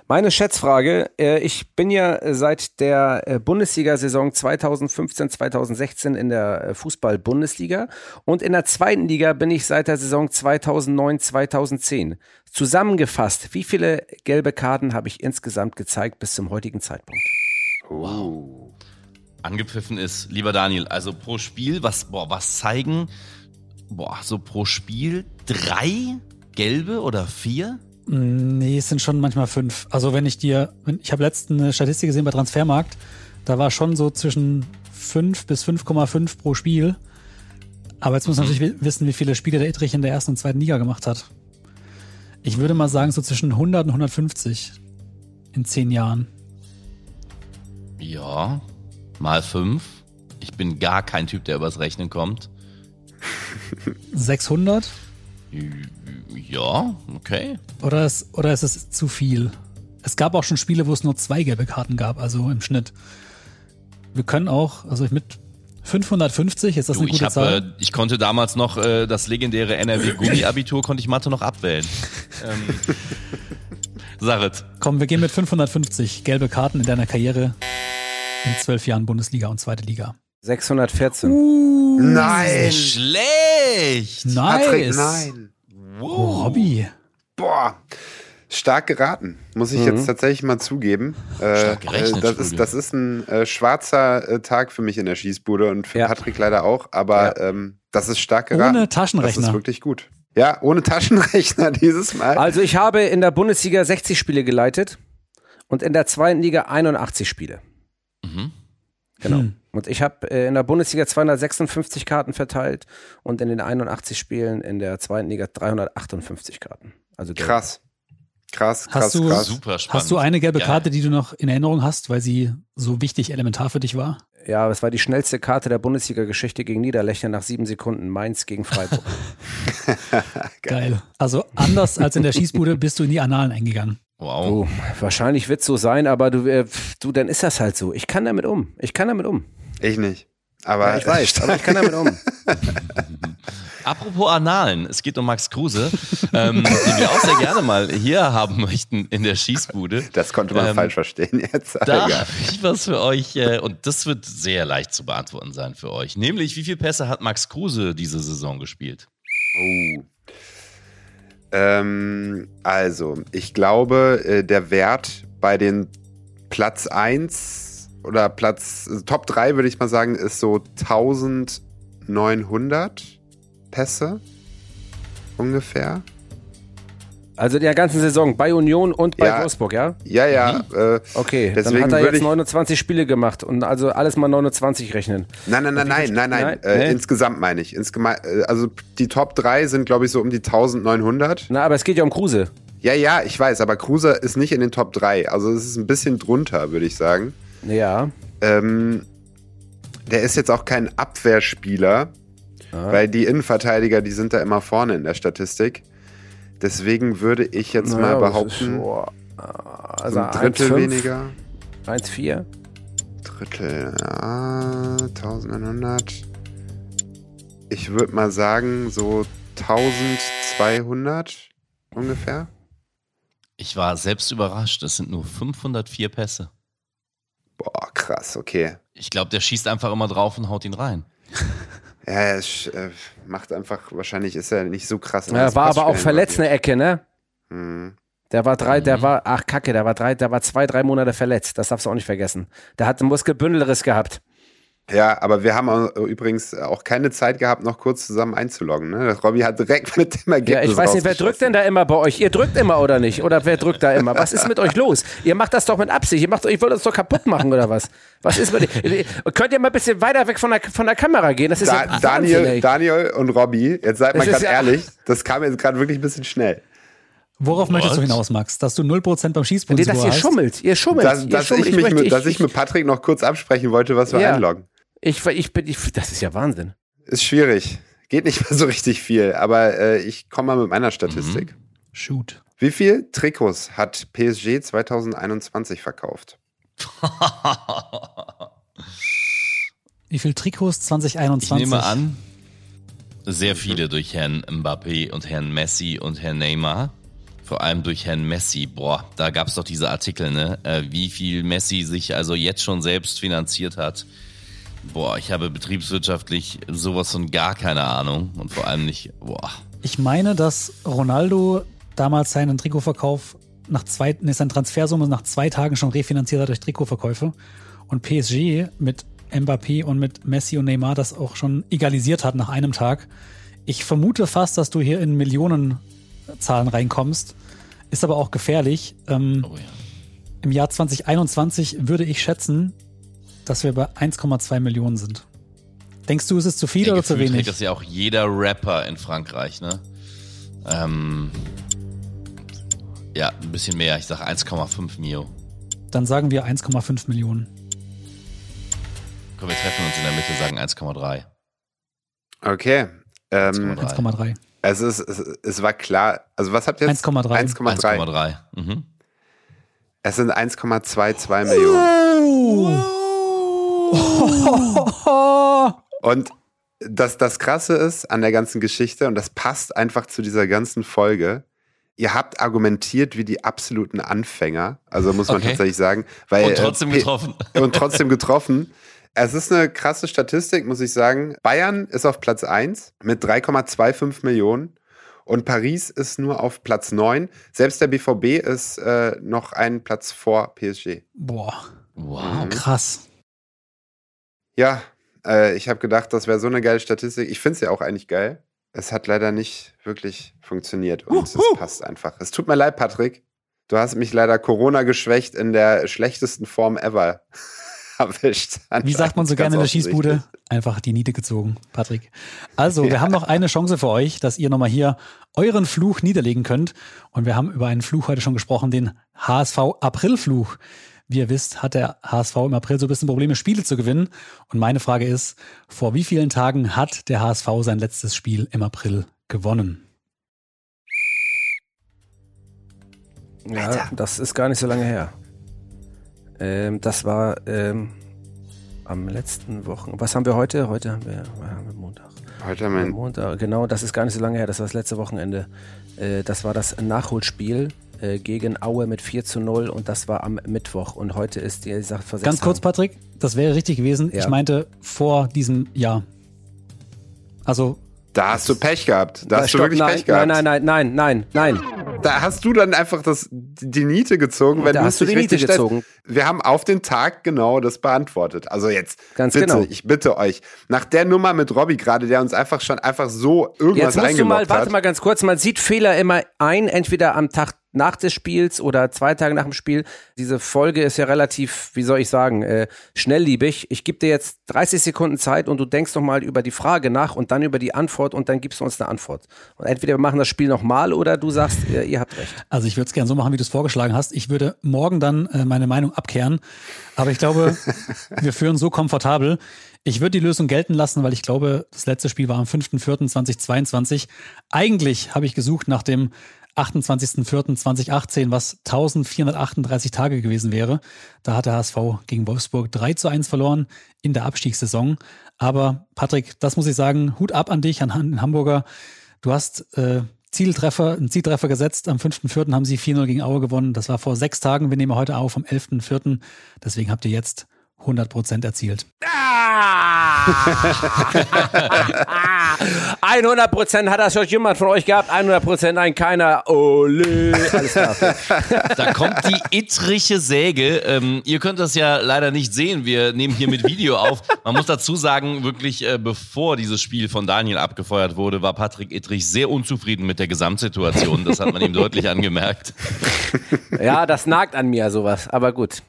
meine Schätzfrage. Äh, ich bin ja äh, seit der äh, Bundesliga-Saison 2015, 2016 in der Fußball-Bundesliga und in der zweiten Liga bin ich seit der Saison 2009, 2010. Zusammengefasst, wie viele gelbe Karten habe ich insgesamt gezeigt bis zum heutigen Zeitpunkt?
Wow.
Angepfiffen ist, lieber Daniel, also pro Spiel, was, boah, was zeigen? Boah, so pro Spiel drei gelbe oder vier?
Nee, es sind schon manchmal fünf. Also wenn ich dir, ich habe letztens eine Statistik gesehen bei Transfermarkt, da war schon so zwischen 5 bis 5,5 pro Spiel. Aber jetzt muss man natürlich wi- wissen, wie viele Spiele der Ittrich in der ersten und zweiten Liga gemacht hat. Ich würde mal sagen, so zwischen 100 und 150 in zehn Jahren.
Ja, mal fünf. Ich bin gar kein Typ, der übers Rechnen kommt.
600?
Ja, okay.
Oder ist, oder ist es zu viel? Es gab auch schon Spiele, wo es nur zwei gelbe Karten gab, also im Schnitt. Wir können auch, also mit 550, ist das
Du,
eine
ich,
gute
hab,
Zahl?
äh, ich konnte damals noch äh, das legendäre NRW-Gummi-Abitur, konnte ich Mathe noch abwählen. ähm, Sarit,
Komm, wir gehen mit 550 gelbe Karten in deiner Karriere in zwölf Jahren Bundesliga und zweite Liga.
614.
Nein!
schlecht!
Nice.
Patrick, nein.
Oh, Robby.
Boah. Stark geraten, muss ich jetzt tatsächlich mal zugeben. Äh,
Stark gerechnet,
äh, das, ist, das ist ein äh, schwarzer äh, Tag für mich in der Schießbude und für
Ja.
Patrick leider auch, aber ähm, das ist stark geraten.
Ohne
Das
Taschenrechner.
ist wirklich gut. Ja, ohne Taschenrechner dieses Mal.
Also ich habe in der Bundesliga 60 Spiele geleitet und in der zweiten Liga 81 Spiele.
Mhm.
Genau.
Hm.
Und ich habe äh, in der Bundesliga 256 Karten verteilt und in den 81 Spielen in der zweiten Liga 358 Karten. Also gelb.
Krass. Krass, krass,
Hast du-
krass.
Super spannend.
Hast du eine gelbe
Geil.
Karte, die du noch in Erinnerung hast, weil sie so wichtig, elementar für dich war?
Ja, es war die schnellste Karte der Bundesliga-Geschichte gegen Niederlechner nach sieben Sekunden. Mainz gegen Freiburg.
Geil. Also anders als in der Schießbude bist du in die Annalen eingegangen.
Wow.
du, wahrscheinlich wird es so sein, aber du, äh, du, dann ist das halt so. Ich kann damit um. Ich kann damit um.
Ich nicht. Aber
Ja, ich weiß, aber ich kann damit um.
Apropos Annalen, es geht um Max Kruse, ähm, den wir auch sehr gerne mal hier haben möchten in der Schießbude.
das konnte man
Ähm,
falsch verstehen jetzt. aber
Da habe ich was für euch äh, und das wird sehr leicht zu beantworten sein für euch. Nämlich, wie viele Pässe hat Max Kruse diese Saison gespielt?
Oh. Ähm, also, ich glaube, äh, der Wert bei den Platz 1 oder Platz äh, Top 3, würde ich mal sagen, ist so 1900 Pässe ungefähr.
Also in der ganzen Saison bei Union und bei
Ja.
Wolfsburg, ja?
Ja, ja. Äh,
Okay,
Deswegen
dann hat er jetzt
ich-
29 Spiele gemacht und also alles mal 29 rechnen.
nein, nein, nein, nein, nein, nein.
Nein?
Äh? Insgesamt meine ich. Insgeme äh, also die Top 3 sind, glaube ich, so um die 1900.
Na, aber es geht ja um Kruse.
Ja, ja, ich weiß, aber Kruse ist nicht in den Top 3. Also es ist ein bisschen drunter, würde ich sagen.
Ja.
Ähm, der ist jetzt auch kein Abwehrspieler,
Ja.
weil die Innenverteidiger, die sind da immer vorne in der Statistik. Deswegen würde ich jetzt
Naja,
mal behaupten,
so, äh,
so ein Drittel
1,5,
weniger.
1,4.
Drittel, ja, 1100. Ich würde mal sagen, so 1200 ungefähr.
Ich war selbst überrascht. Es sind nur 504 Pässe.
Boah, krass, okay.
Ich glaube, der schießt einfach immer drauf und haut ihn rein.
Ja, er äh, macht einfach, wahrscheinlich ist er nicht so krass.
Er war aber auch verletzt eine
involviert.
Ecke, ne?
Mhm.
Der war drei,
Mhm.
der war, ach Kacke, der war drei, der war zwei, drei Monate verletzt. Das darfst du auch nicht vergessen. Der hat einen Muskelbündelriss gehabt.
Ja, aber wir haben auch, übrigens auch keine Zeit gehabt, noch kurz zusammen einzuloggen. Ne? Robby hat direkt mit dem Ergebnis
Ja, ich weiß nicht, wer drückt denn da immer bei euch? Ihr drückt immer oder nicht? Oder wer drückt da immer? Was ist mit euch los? Ihr macht das doch mit Absicht. Ihr, macht, ihr wollt uns doch kaputt machen oder was? Was ist mit Könnt ihr mal ein bisschen weiter weg von der, von der Kamera gehen? Das ist
Da,
ja
Daniel,
ey.
Daniel und Robby, jetzt seid mal
Das
gerade
ja-
ehrlich, das kam jetzt gerade wirklich ein bisschen schnell.
Worauf möchtest du
What?
hinaus, Max? Dass du 0% beim Schießbund
Nee, dass ihr schummelt. Ihr schummelt.
Dass,
ihr
dass,
schummelt.
ich mich
möchte-
mit,
ich-
dass ich mit Patrick noch kurz absprechen wollte, was wir
Ja.
einloggen.
Ich, ich bin, ich, das ist ja Wahnsinn.
Ist schwierig. Geht nicht mehr so richtig viel, aber äh, ich komme mal mit meiner Statistik.
Shoot.
Wie viel Trikots hat PSG 2021 verkauft?
Wie viel Trikots
Ich
2021?
nehme an, sehr viele durch Herrn Mbappé und Herrn Messi und Herrn Neymar. Vor allem durch Herrn Messi. Boah, da gab es doch diese Artikel, ne? Äh, wie viel Messi sich also jetzt schon selbst finanziert hat. Boah, ich habe betriebswirtschaftlich sowas von gar keine Ahnung. Und vor allem nicht, boah.
Ich meine, dass Ronaldo damals seinen Trikotverkauf nach zwei, nee, seine Transfersumme nach zwei Tagen schon refinanziert hat durch Trikotverkäufe. Und PSG mit Mbappé und mit Messi und Neymar das auch schon egalisiert hat nach einem Tag. Ich vermute fast, dass du hier in Millionenzahlen reinkommst. Ist aber auch gefährlich. Ähm,
Oh ja.
Im Jahr 2021 würde ich schätzen, dass wir bei 1,2 Millionen sind. Denkst du, ist es zu viel
Ja,
oder zu wenig?
das ja auch jeder Rapper in Frankreich, ne? Ähm, ja, ein bisschen mehr. Ich sage 1,5 Mio.
Dann sagen wir 1,5 Millionen.
Komm, wir treffen uns in der Mitte, sagen 1,3.
Okay. Ähm,
1,3.
1,3.
es, ist, es, es war klar, also was habt ihr jetzt?
1,3.
1,3.
1,3. Mhm.
Es sind 1,22 Millionen. Und das, das Krasse ist an der ganzen Geschichte, und das passt einfach zu dieser ganzen Folge, ihr habt argumentiert wie die absoluten Anfänger, also muss man
Okay.
tatsächlich sagen. Weil,
Und trotzdem
äh, P-
getroffen.
Und trotzdem getroffen. Es ist eine krasse Statistik, muss ich sagen. Bayern ist auf Platz 1 mit 3,25 Millionen und Paris ist nur auf Platz 9. Selbst der BVB ist äh, noch einen Platz vor PSG.
Boah,
Wow.
krass.
Ja, äh, ich habe gedacht, das wäre so eine geile Statistik. Ich finde es ja auch eigentlich geil. Es hat leider nicht wirklich funktioniert und es passt einfach. Es tut mir leid, Patrick. Du hast mich leider Corona geschwächt in der schlechtesten Form ever erwischt.
Wie sagt man so gerne in der. Schießbude? Einfach die Niete gezogen, Patrick. Also, wir haben noch eine Chance für euch, dass ihr nochmal hier euren Fluch niederlegen könnt. Und wir haben über einen Fluch heute schon gesprochen, den HSV Aprilfluch. Wie ihr wisst, hat der HSV im April so ein bisschen Probleme, Spiele zu gewinnen. Und meine Frage ist, vor wie vielen Tagen hat der HSV sein letztes Spiel im April gewonnen?
Ja, das ist gar nicht so lange her. Ähm, das war ähm, am letzten Wochen. Was haben wir heute? Heute haben wir, haben wir Montag.
Heute haben
Am
wir
Montag, genau, das ist gar nicht so lange her. Das war das letzte Wochenende. Äh, das war das Nachholspiel äh, gegen Aue mit 4 zu 0 und das war am Mittwoch. Und heute ist die Sache vor sechs
Ganz kurz. Patrick, das wäre richtig gewesen.
Ja.
Ich meinte vor diesem Jahr. Also,
Da hast du Pech gehabt. Da hast
Stopp,
du wirklich
nein,
Pech gehabt.
Nein, nein, nein, nein, nein, nein.
Da hast du dann einfach das, die Niete gezogen, wenn
Da
du
hast du
dich
die Niete
stellst.
gezogen.
Wir haben auf den Tag genau das beantwortet. Also jetzt,
Ganz
bitte,
genau.
ich bitte euch. Nach der Nummer mit Robby gerade, der uns einfach schon einfach so irgendwas
Jetzt musst du mal,
eingeloggt
warte
hat.
mal ganz kurz, man sieht Fehler immer ein, entweder am Tag nach des Spiels oder zwei Tage nach dem Spiel. Diese Folge ist ja relativ, wie soll ich sagen, äh, schnellliebig. Ich gebe dir jetzt 30 Sekunden Zeit und du denkst noch mal über die Frage nach und dann über die Antwort und dann gibst du uns eine Antwort. Und entweder wir machen das Spiel nochmal oder du sagst, ihr, ihr habt recht.
Also ich würde es gerne so machen, wie du es vorgeschlagen hast. Ich würde morgen dann äh, meine Meinung abkehren. Aber ich glaube, wir führen so komfortabel. Ich würde die Lösung gelten lassen, weil ich glaube, das letzte Spiel war am 5.4.2022. Eigentlich habe ich gesucht nach dem 28.04.2018, was 1438 Tage gewesen wäre. Da hat der HSV gegen Wolfsburg 3 zu 1 verloren in der Abstiegssaison. Aber Patrick, das muss ich sagen, Hut ab an dich, an den Hamburger. Du hast äh, Zieltreffer, einen Zieltreffer gesetzt. Am 5.4. haben sie 4-0 gegen Aue gewonnen. Das war vor sechs Tagen. Wir nehmen heute auf am 11.4. Deswegen habt ihr jetzt 100 Prozent erzielt. Ah!
100 Prozent hat das schon jemand von euch gehabt, 100 Prozent nein, keiner. Ole. Alles klar.
Da kommt die ittrige Säge. Ähm, ihr könnt das ja leider nicht sehen. Wir nehmen hier mit Video auf. Man muss dazu sagen, wirklich, äh, bevor dieses Spiel von Daniel abgefeuert wurde, war Patrick Ittrich sehr unzufrieden mit der Gesamtsituation. Das hat man ihm deutlich angemerkt.
Ja, das nagt an mir sowas. Aber gut.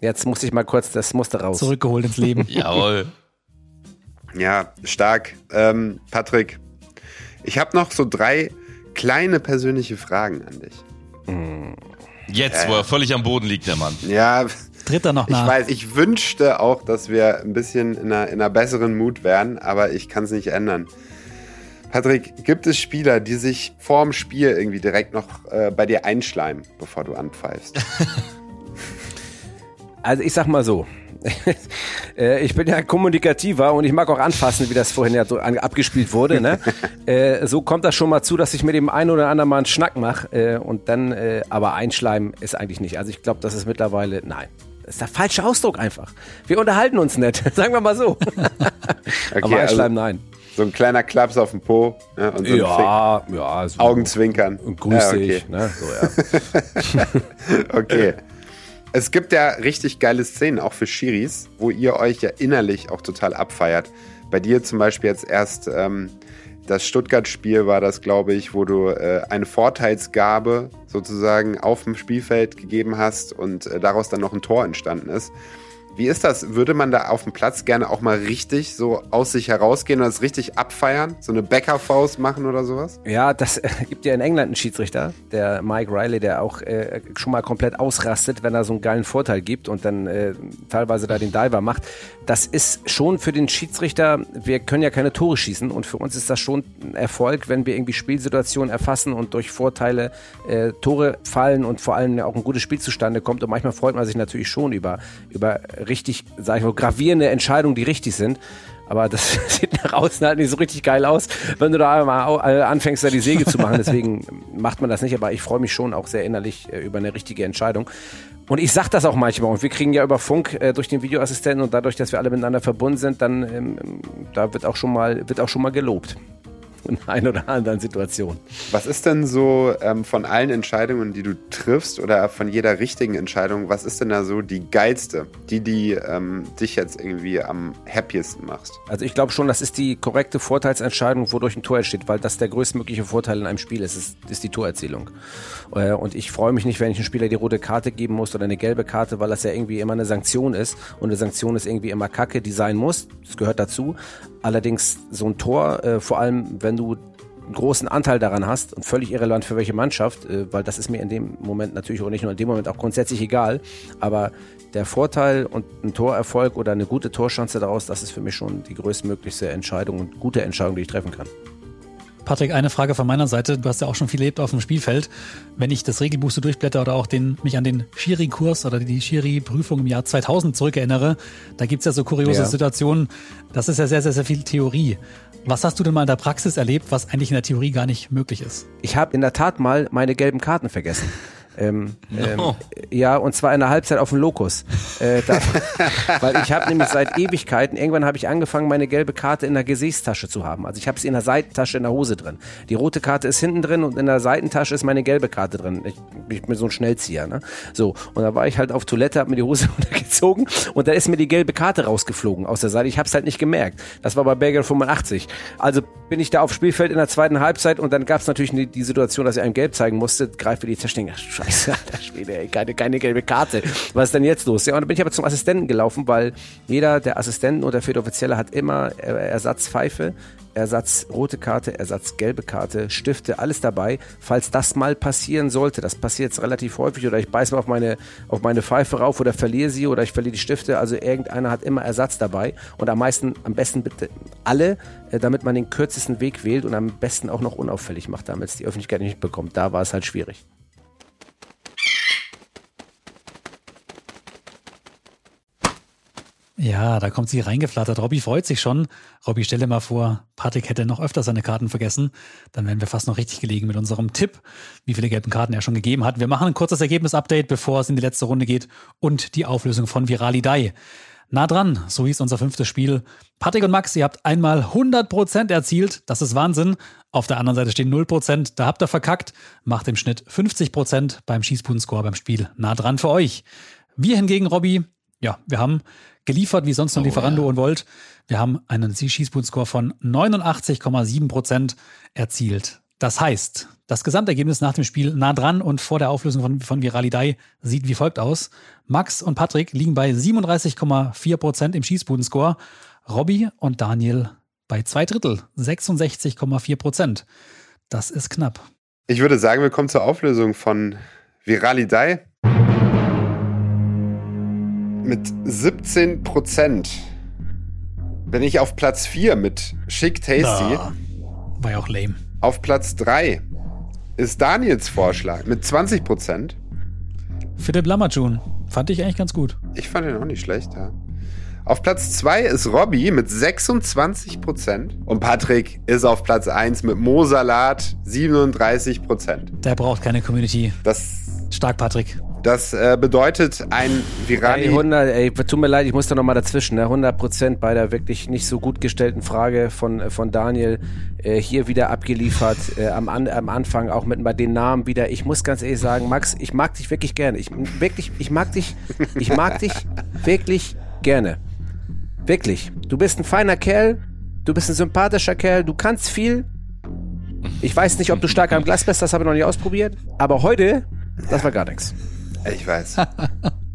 Jetzt muss ich mal kurz, das musste raus.
Zurückgeholt ins Leben.
Jawohl.
Ja, stark. Ähm, Patrick, ich habe noch so drei kleine persönliche Fragen an dich.
Jetzt, wo er völlig am Boden liegt, der Mann.
Ja,
Tritt er noch nach.
ich weiß, ich wünschte auch, dass wir ein bisschen in einer, in einer besseren Mut wären, aber ich kann es nicht ändern. Patrick, gibt es Spieler, die sich vorm Spiel irgendwie direkt noch äh, bei dir einschleimen, bevor du anpfeifst?
Also ich sag mal so. Äh, ich bin ja kommunikativer und ich mag auch anfassen, wie das vorhin ja so abgespielt wurde. Ne? äh, so kommt das schon mal zu, dass ich mit dem einen oder anderen mal einen Schnack mache äh, und dann, äh, aber einschleimen ist eigentlich nicht. Also ich glaube, das ist mittlerweile, nein. Das ist der falsche Ausdruck einfach. Wir unterhalten uns nicht, sagen wir mal so.
Okay,
aber
also
einschleimen, nein.
so ein kleiner Klaps auf den Po ja, und so ein
Ja, ja. So
Augenzwinkern.
Und grüß
Ja, okay.
dich. Ne? So, ja.
Fick. Okay. Es gibt ja richtig geile Szenen, auch für Schiris, wo ihr euch ja innerlich auch total abfeiert. Bei dir zum Beispiel jetzt erst ähm, das Stuttgart-Spiel war das, glaube ich, wo du äh, eine Vorteilsgabe sozusagen auf dem Spielfeld gegeben hast und äh, daraus dann noch ein Tor entstanden ist. Wie ist das? Würde man da auf dem Platz gerne auch mal richtig so aus sich herausgehen und das richtig abfeiern? So eine Bäckerfaust machen oder sowas?
Ja, das äh, gibt ja in England einen Schiedsrichter, der Mike Riley, der auch äh, schon mal komplett ausrastet, wenn er so einen geilen Vorteil gibt und dann äh, teilweise da den Diver macht. Das ist schon für den Schiedsrichter, wir können ja keine Tore schießen und für uns ist das schon ein Erfolg, wenn wir irgendwie Spielsituationen erfassen und durch Vorteile äh, Tore fallen und vor allem auch ein gutes Spiel zustande kommt. Und manchmal freut man sich natürlich schon über, über richtig, sag ich mal, gravierende Entscheidungen, die richtig sind. Aber das sieht nach außen halt nicht so richtig geil aus, wenn du da mal äh, anfängst, da die Säge zu machen. Deswegen macht man das nicht. Aber ich freue mich schon auch sehr innerlich äh, über eine richtige Entscheidung. Und ich sag das auch manchmal. Und wir kriegen ja über Funk äh, durch den Videoassistenten und dadurch, dass wir alle miteinander verbunden sind, dann ähm, da wird auch schon mal wird auch schon mal gelobt in einer oder anderen Situation.
Was ist denn so ähm, von allen Entscheidungen, die du triffst oder von jeder richtigen Entscheidung, was ist denn da so die geilste, die, die ähm, dich jetzt irgendwie am happiesten machst?
Also ich glaube schon, das ist die korrekte Vorteilsentscheidung, wodurch ein Tor entsteht, weil das der größtmögliche Vorteil in einem Spiel ist, ist, ist die Torerzielung. Äh, Und ich freue mich nicht, wenn ich einem Spieler die rote Karte geben muss oder eine gelbe Karte, weil das ja irgendwie immer eine Sanktion ist. Und eine Sanktion ist irgendwie immer Kacke, die sein muss. Das gehört dazu. Allerdings so ein Tor, äh, vor allem wenn du einen großen Anteil daran hast und völlig irrelevant für welche Mannschaft, äh, weil das ist mir in dem Moment natürlich auch nicht nur in dem Moment auch grundsätzlich egal, aber der Vorteil und ein Torerfolg oder eine gute Torchance daraus, das ist für mich schon die größtmöglichste Entscheidung und gute Entscheidung, die ich treffen kann.
Patrick, eine Frage von meiner Seite. Du hast ja auch schon viel erlebt auf dem Spielfeld. Wenn ich das Regelbuch so durchblätter oder auch den, mich an den Schiri-Kurs oder die Schiri-Prüfung im Jahr 2000 zurückerinnere, da gibt's ja so kuriose
Ja.
Situationen. Das ist ja sehr, sehr, sehr viel Theorie. Was hast du denn mal in der Praxis erlebt, was eigentlich in der Theorie gar nicht möglich ist?
Ich habe in der Tat mal meine gelben Karten vergessen. Ähm, ähm, ja, und zwar in der Halbzeit auf dem Lokus. Äh, da, weil ich habe nämlich seit Ewigkeiten, irgendwann habe ich angefangen, meine gelbe Karte in der Gesäßtasche zu haben. Also ich habe sie in der Seitentasche in der Hose drin. Die rote Karte ist hinten drin und in der Seitentasche ist meine gelbe Karte drin. Ich, ich bin so ein Schnellzieher. Ne? So, und da war ich halt auf Toilette, habe mir die Hose runtergezogen und da ist mir die gelbe Karte rausgeflogen aus der Seite. Ich habe es halt nicht gemerkt. Das war bei Berger 85. Also bin ich da aufs Spielfeld in der zweiten Halbzeit und dann gab es natürlich die, die Situation, dass er einem gelb zeigen musste, greift für die Tasche, Scheiße. Scheiße, alter Schwede, ey, keine, keine gelbe Karte. Was ist denn jetzt los? Ja, und dann bin ich aber zum Assistenten gelaufen, weil jeder der Assistenten oder vierte Offizielle hat immer Ersatzpfeife, Ersatz rote Karte, Ersatz gelbe Karte, Stifte, alles dabei, falls das mal passieren sollte. Das passiert jetzt relativ häufig oder ich beiß mal auf meine, auf meine Pfeife rauf oder verliere sie oder ich verliere die Stifte. Also irgendeiner hat immer Ersatz dabei und am meisten, am besten bitte alle, äh, damit man den kürzesten Weg wählt und am besten auch noch unauffällig macht, damit es die Öffentlichkeit nicht bekommt. Da war es halt schwierig.
Ja, da kommt sie reingeflattert. Robby freut sich schon. Robby, stell dir mal vor, Patrick hätte noch öfter seine Karten vergessen. Dann wären wir fast noch richtig gelegen mit unserem Tipp, wie viele gelben Karten er schon gegeben hat. Wir machen ein kurzes Ergebnis-Update, bevor es in die letzte Runde geht und die Auflösung von Virali Dai. Nah dran, so hieß unser fünftes Spiel. Patrick und Max, ihr habt einmal 100% erzielt. Das ist Wahnsinn. Auf der anderen Seite stehen 0%. Da habt ihr verkackt. Macht im Schnitt 50% beim Schießbuden-Score beim Spiel. Nah dran für euch. Wir hingegen, Robby, ja, wir haben geliefert wie sonst nur oh, Lieferando ja. und Volt. Wir haben einen Schießbuden-Score von 89,7 Prozent erzielt. Das heißt, das Gesamtergebnis nach dem Spiel nah dran und vor der Auflösung von, von Viralidei sieht wie folgt aus. Max und Patrick liegen bei 37,4 Prozent im Schießbuden-Score. Robby und Daniel bei zwei Drittel, 66,4 Prozent. Das ist knapp.
Ich würde sagen, wir kommen zur Auflösung von Viralidei mit 17 Prozent bin ich auf Platz 4 mit Chic Tasty.
Na, war ja auch lame.
Auf Platz 3 ist Daniels Vorschlag mit 20 Prozent.
Philipp Lamajun. Fand ich eigentlich ganz gut.
Ich fand ihn auch nicht schlecht, ja. Auf Platz 2 ist Robby mit 26 Prozent. Und Patrick ist auf Platz 1 mit Mosalat 37 Prozent.
Der braucht keine Community.
Das
Stark, Patrick.
Das äh, bedeutet ein Virali.
Ey, 100, ey, tut mir leid, ich muss da nochmal dazwischen. Ne? 100% bei der wirklich nicht so gut gestellten Frage von, äh, von Daniel. Äh, hier wieder abgeliefert. Äh, am, an, am Anfang auch mit, mit den Namen wieder. Ich muss ganz ehrlich sagen, Max, ich mag dich wirklich gerne. Ich, wirklich, ich mag dich, ich mag dich wirklich gerne. Wirklich. Du bist ein feiner Kerl. Du bist ein sympathischer Kerl. Du kannst viel. Ich weiß nicht, ob du stark am Glas bist, das habe ich noch nicht ausprobiert. Aber heute, das war gar nichts.
Ich weiß.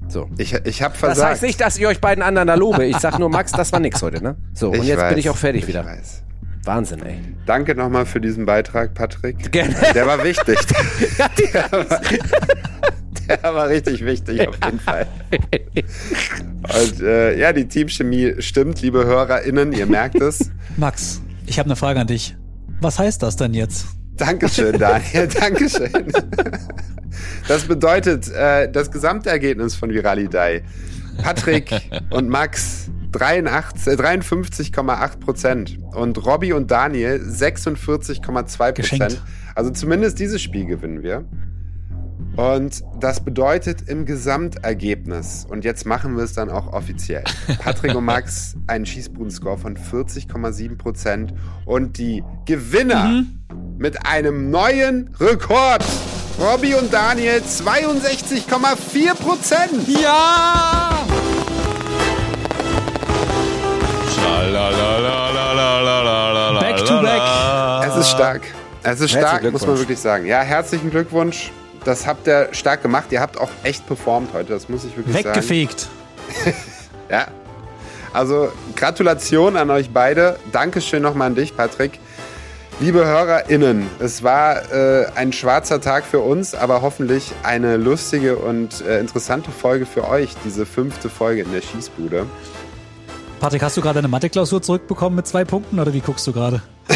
So. Ich, ich habe versagt.
Das heißt nicht, dass ich euch beiden anderen da lobe. Ich sag nur, Max, das war nix heute, ne? So, und ich jetzt weiß, bin ich auch fertig wieder. Weiß. Wahnsinn, ey.
Danke nochmal für diesen Beitrag, Patrick. Gerne. Der war wichtig. der, war, der war richtig wichtig, auf jeden Fall. Und äh, ja, die Teamchemie stimmt, liebe HörerInnen, ihr merkt es.
Max, ich habe eine Frage an dich. Was heißt das denn jetzt?
Dankeschön, Daniel. Dankeschön. Das bedeutet, äh, das Gesamtergebnis von Viralidei. Patrick und Max 53,8 äh, Prozent und Robby und Daniel 46,2 Prozent. Also zumindest dieses Spiel gewinnen wir. Und das bedeutet im Gesamtergebnis, und jetzt machen wir es dann auch offiziell, Patrick und Max einen Schießbuden-Score von 40,7 Prozent und die Gewinner mhm. Mit einem neuen Rekord. Robby und Daniel 62,4 Prozent.
Ja!
Back to back. Es ist stark. Es ist stark, muss man wirklich sagen. Ja, herzlichen Glückwunsch. Das habt ihr stark gemacht. Ihr habt auch echt performt heute. Das muss ich wirklich
Weggefegt.
sagen. Weggefegt. ja. Also Gratulation an euch beide. Dankeschön nochmal an dich, Patrick. Liebe HörerInnen, es war äh, ein schwarzer Tag für uns, aber hoffentlich eine lustige und äh, interessante Folge für euch, diese fünfte Folge in der Schießbude.
Patrick, hast du gerade eine Mathe-Klausur zurückbekommen mit zwei Punkten oder wie guckst du gerade?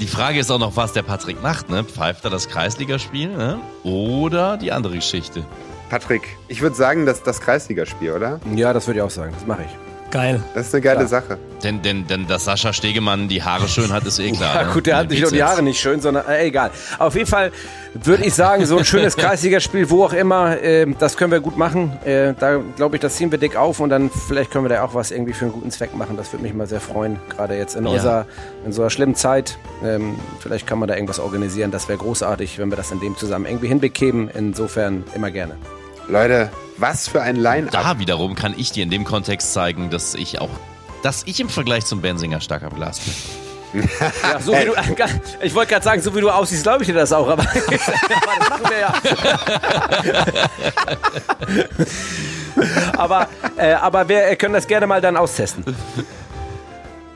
die Frage ist auch noch, was der Patrick macht, ne? Pfeift er das Kreisligaspiel, ne? Oder die andere Geschichte?
Patrick, ich würde sagen, dass das Kreisligaspiel, oder?
Ja, das würde ich auch sagen. Das mache ich.
Geil.
Das ist eine geile Sache.
Denn, denn, denn dass Sascha Stegemann die Haare schön hat, ist eh klar.
Ja,
ne?
gut, der hat nicht nur die. Haare nicht schön, sondern äh, egal. Auf jeden Fall würde ich sagen, so ein schönes Kreisligaspiel, wo auch immer, äh, das können wir gut machen. Äh, da glaube ich, das ziehen wir dick auf und dann vielleicht können wir da auch was irgendwie für einen guten Zweck machen. Das würde mich mal sehr freuen, gerade jetzt in
Ja.
unserer in so einer schlimmen Zeit. Ähm, vielleicht kann man da irgendwas organisieren. Das wäre großartig, wenn wir das in dem zusammen irgendwie hinbekämen. Insofern immer gerne.
Leute, was für ein Line-Up.
Da wiederum kann ich dir in dem Kontext zeigen, dass ich auch, dass ich im Vergleich zum Benzinger stark am Glas bin.
Ja, so wie du, ich wollte gerade sagen, so wie du aussiehst, glaube ich dir das auch, aber, aber das machen wir ja. aber äh, aber wir können das gerne mal dann austesten.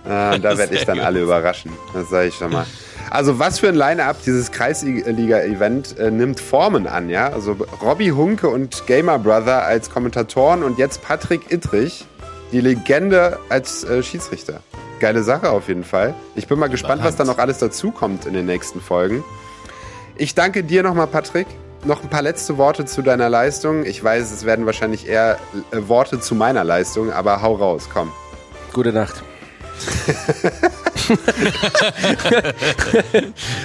Ah, da werde ich dann alle überraschen. Das sage ich schon mal. Also was für ein Line-Up dieses Kreisliga-Event äh, nimmt Formen an, ja? Also Robbie Hunke und Gamer Brother als Kommentatoren und jetzt Patrick Ittrich, die Legende als äh, Schiedsrichter. Geile Sache auf jeden Fall. Ich bin mal gespannt, was da noch alles dazukommt in den nächsten Folgen. Ich danke dir nochmal, Patrick. Noch ein paar letzte Worte zu deiner Leistung. Ich weiß, es werden wahrscheinlich eher äh, Worte zu meiner Leistung, aber hau raus, komm.
Gute Nacht.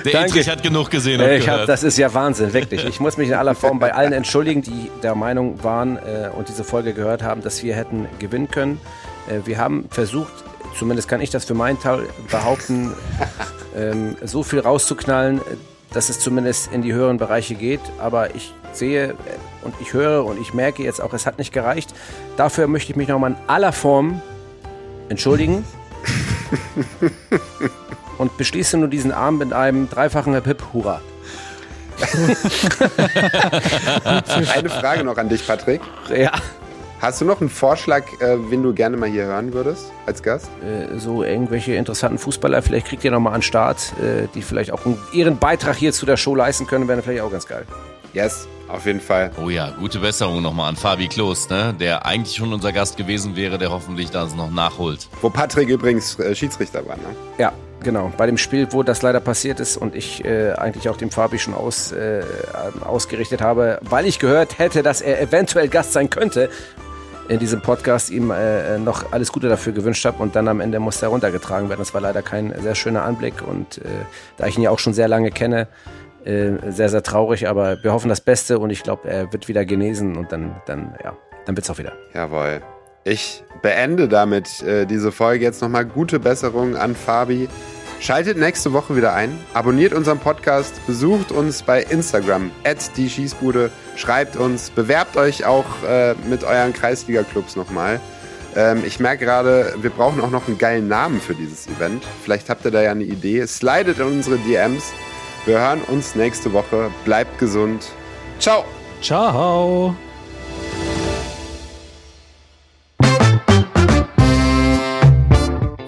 Der
Danke.
Edrich hat genug gesehen und
Äh, Ich hab, das ist ja Wahnsinn, wirklich. Ich muss mich in aller Form bei allen entschuldigen, die der Meinung waren äh, und diese Folge gehört haben, dass wir hätten gewinnen können. Äh, wir haben versucht, zumindest kann ich das für meinen Teil behaupten, ähm, so viel rauszuknallen, dass es zumindest in die höheren Bereiche geht. Aber ich sehe äh, und ich höre und ich merke jetzt auch, es hat nicht gereicht. Dafür möchte ich mich nochmal in aller Form entschuldigen. und beschließe nur diesen Abend mit einem dreifachen Hip Hip Hurra.
Eine Frage noch an dich, Patrick.
Ja.
Hast du noch einen Vorschlag, äh, wen du gerne mal hier hören würdest als Gast?
Äh, so irgendwelche interessanten Fußballer, vielleicht kriegt ihr nochmal an den Start, äh, die vielleicht auch einen, ihren Beitrag hier zu der Show leisten können, wäre vielleicht auch ganz geil.
Yes, auf jeden Fall.
Oh ja, gute Besserung nochmal an Fabi Klos, ne? der eigentlich schon unser Gast gewesen wäre, der hoffentlich das noch nachholt.
Wo Patrick übrigens äh, Schiedsrichter war, ne?
Ja, genau. Bei dem Spiel, wo das leider passiert ist und ich äh, eigentlich auch dem Fabi schon aus, äh, ausgerichtet habe, weil ich gehört hätte, dass er eventuell Gast sein könnte in diesem Podcast, ihm äh, noch alles Gute dafür gewünscht habe und dann am Ende musste er runtergetragen werden. Das war leider kein sehr schöner Anblick und äh, da ich ihn ja auch schon sehr lange kenne, äh, sehr, sehr traurig, aber wir hoffen das Beste und ich glaube, er wird wieder genesen und dann, dann, ja, dann wird's auch wieder.
Jawohl. Ich beende damit äh, diese Folge jetzt nochmal gute Besserung an Fabi. Schaltet nächste Woche wieder ein, abonniert unseren Podcast, besucht uns bei Instagram, at die Schießbude, schreibt uns, bewerbt euch auch äh, mit euren Kreisliga-Clubs nochmal. Ähm, ich merke gerade, wir brauchen auch noch einen geilen Namen für dieses Event. Vielleicht habt ihr da ja eine Idee. Slidet in unsere DMs. Wir hören uns nächste Woche. Bleibt gesund. Ciao.
Ciao.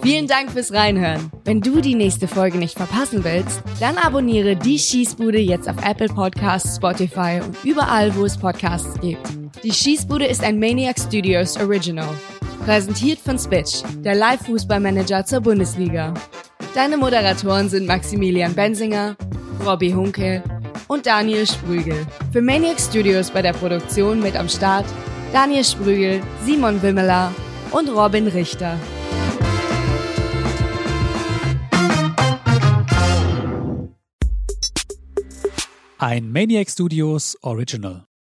Vielen Dank fürs Reinhören. Wenn du die nächste Folge nicht verpassen willst, dann abonniere die Schießbude jetzt auf Apple Podcasts, Spotify und überall, wo es Podcasts gibt. Die Schießbude ist ein Maniac Studios Original. Präsentiert von Spitch, der Live-Fußballmanager zur Bundesliga. Deine Moderatoren sind Maximilian Bensinger, Robbie Hunke und Daniel Sprügel. Für Maniac Studios bei der Produktion mit am Start Daniel Sprügel, Simon Wimmeler und Robin Richter.
Ein Maniac Studios Original.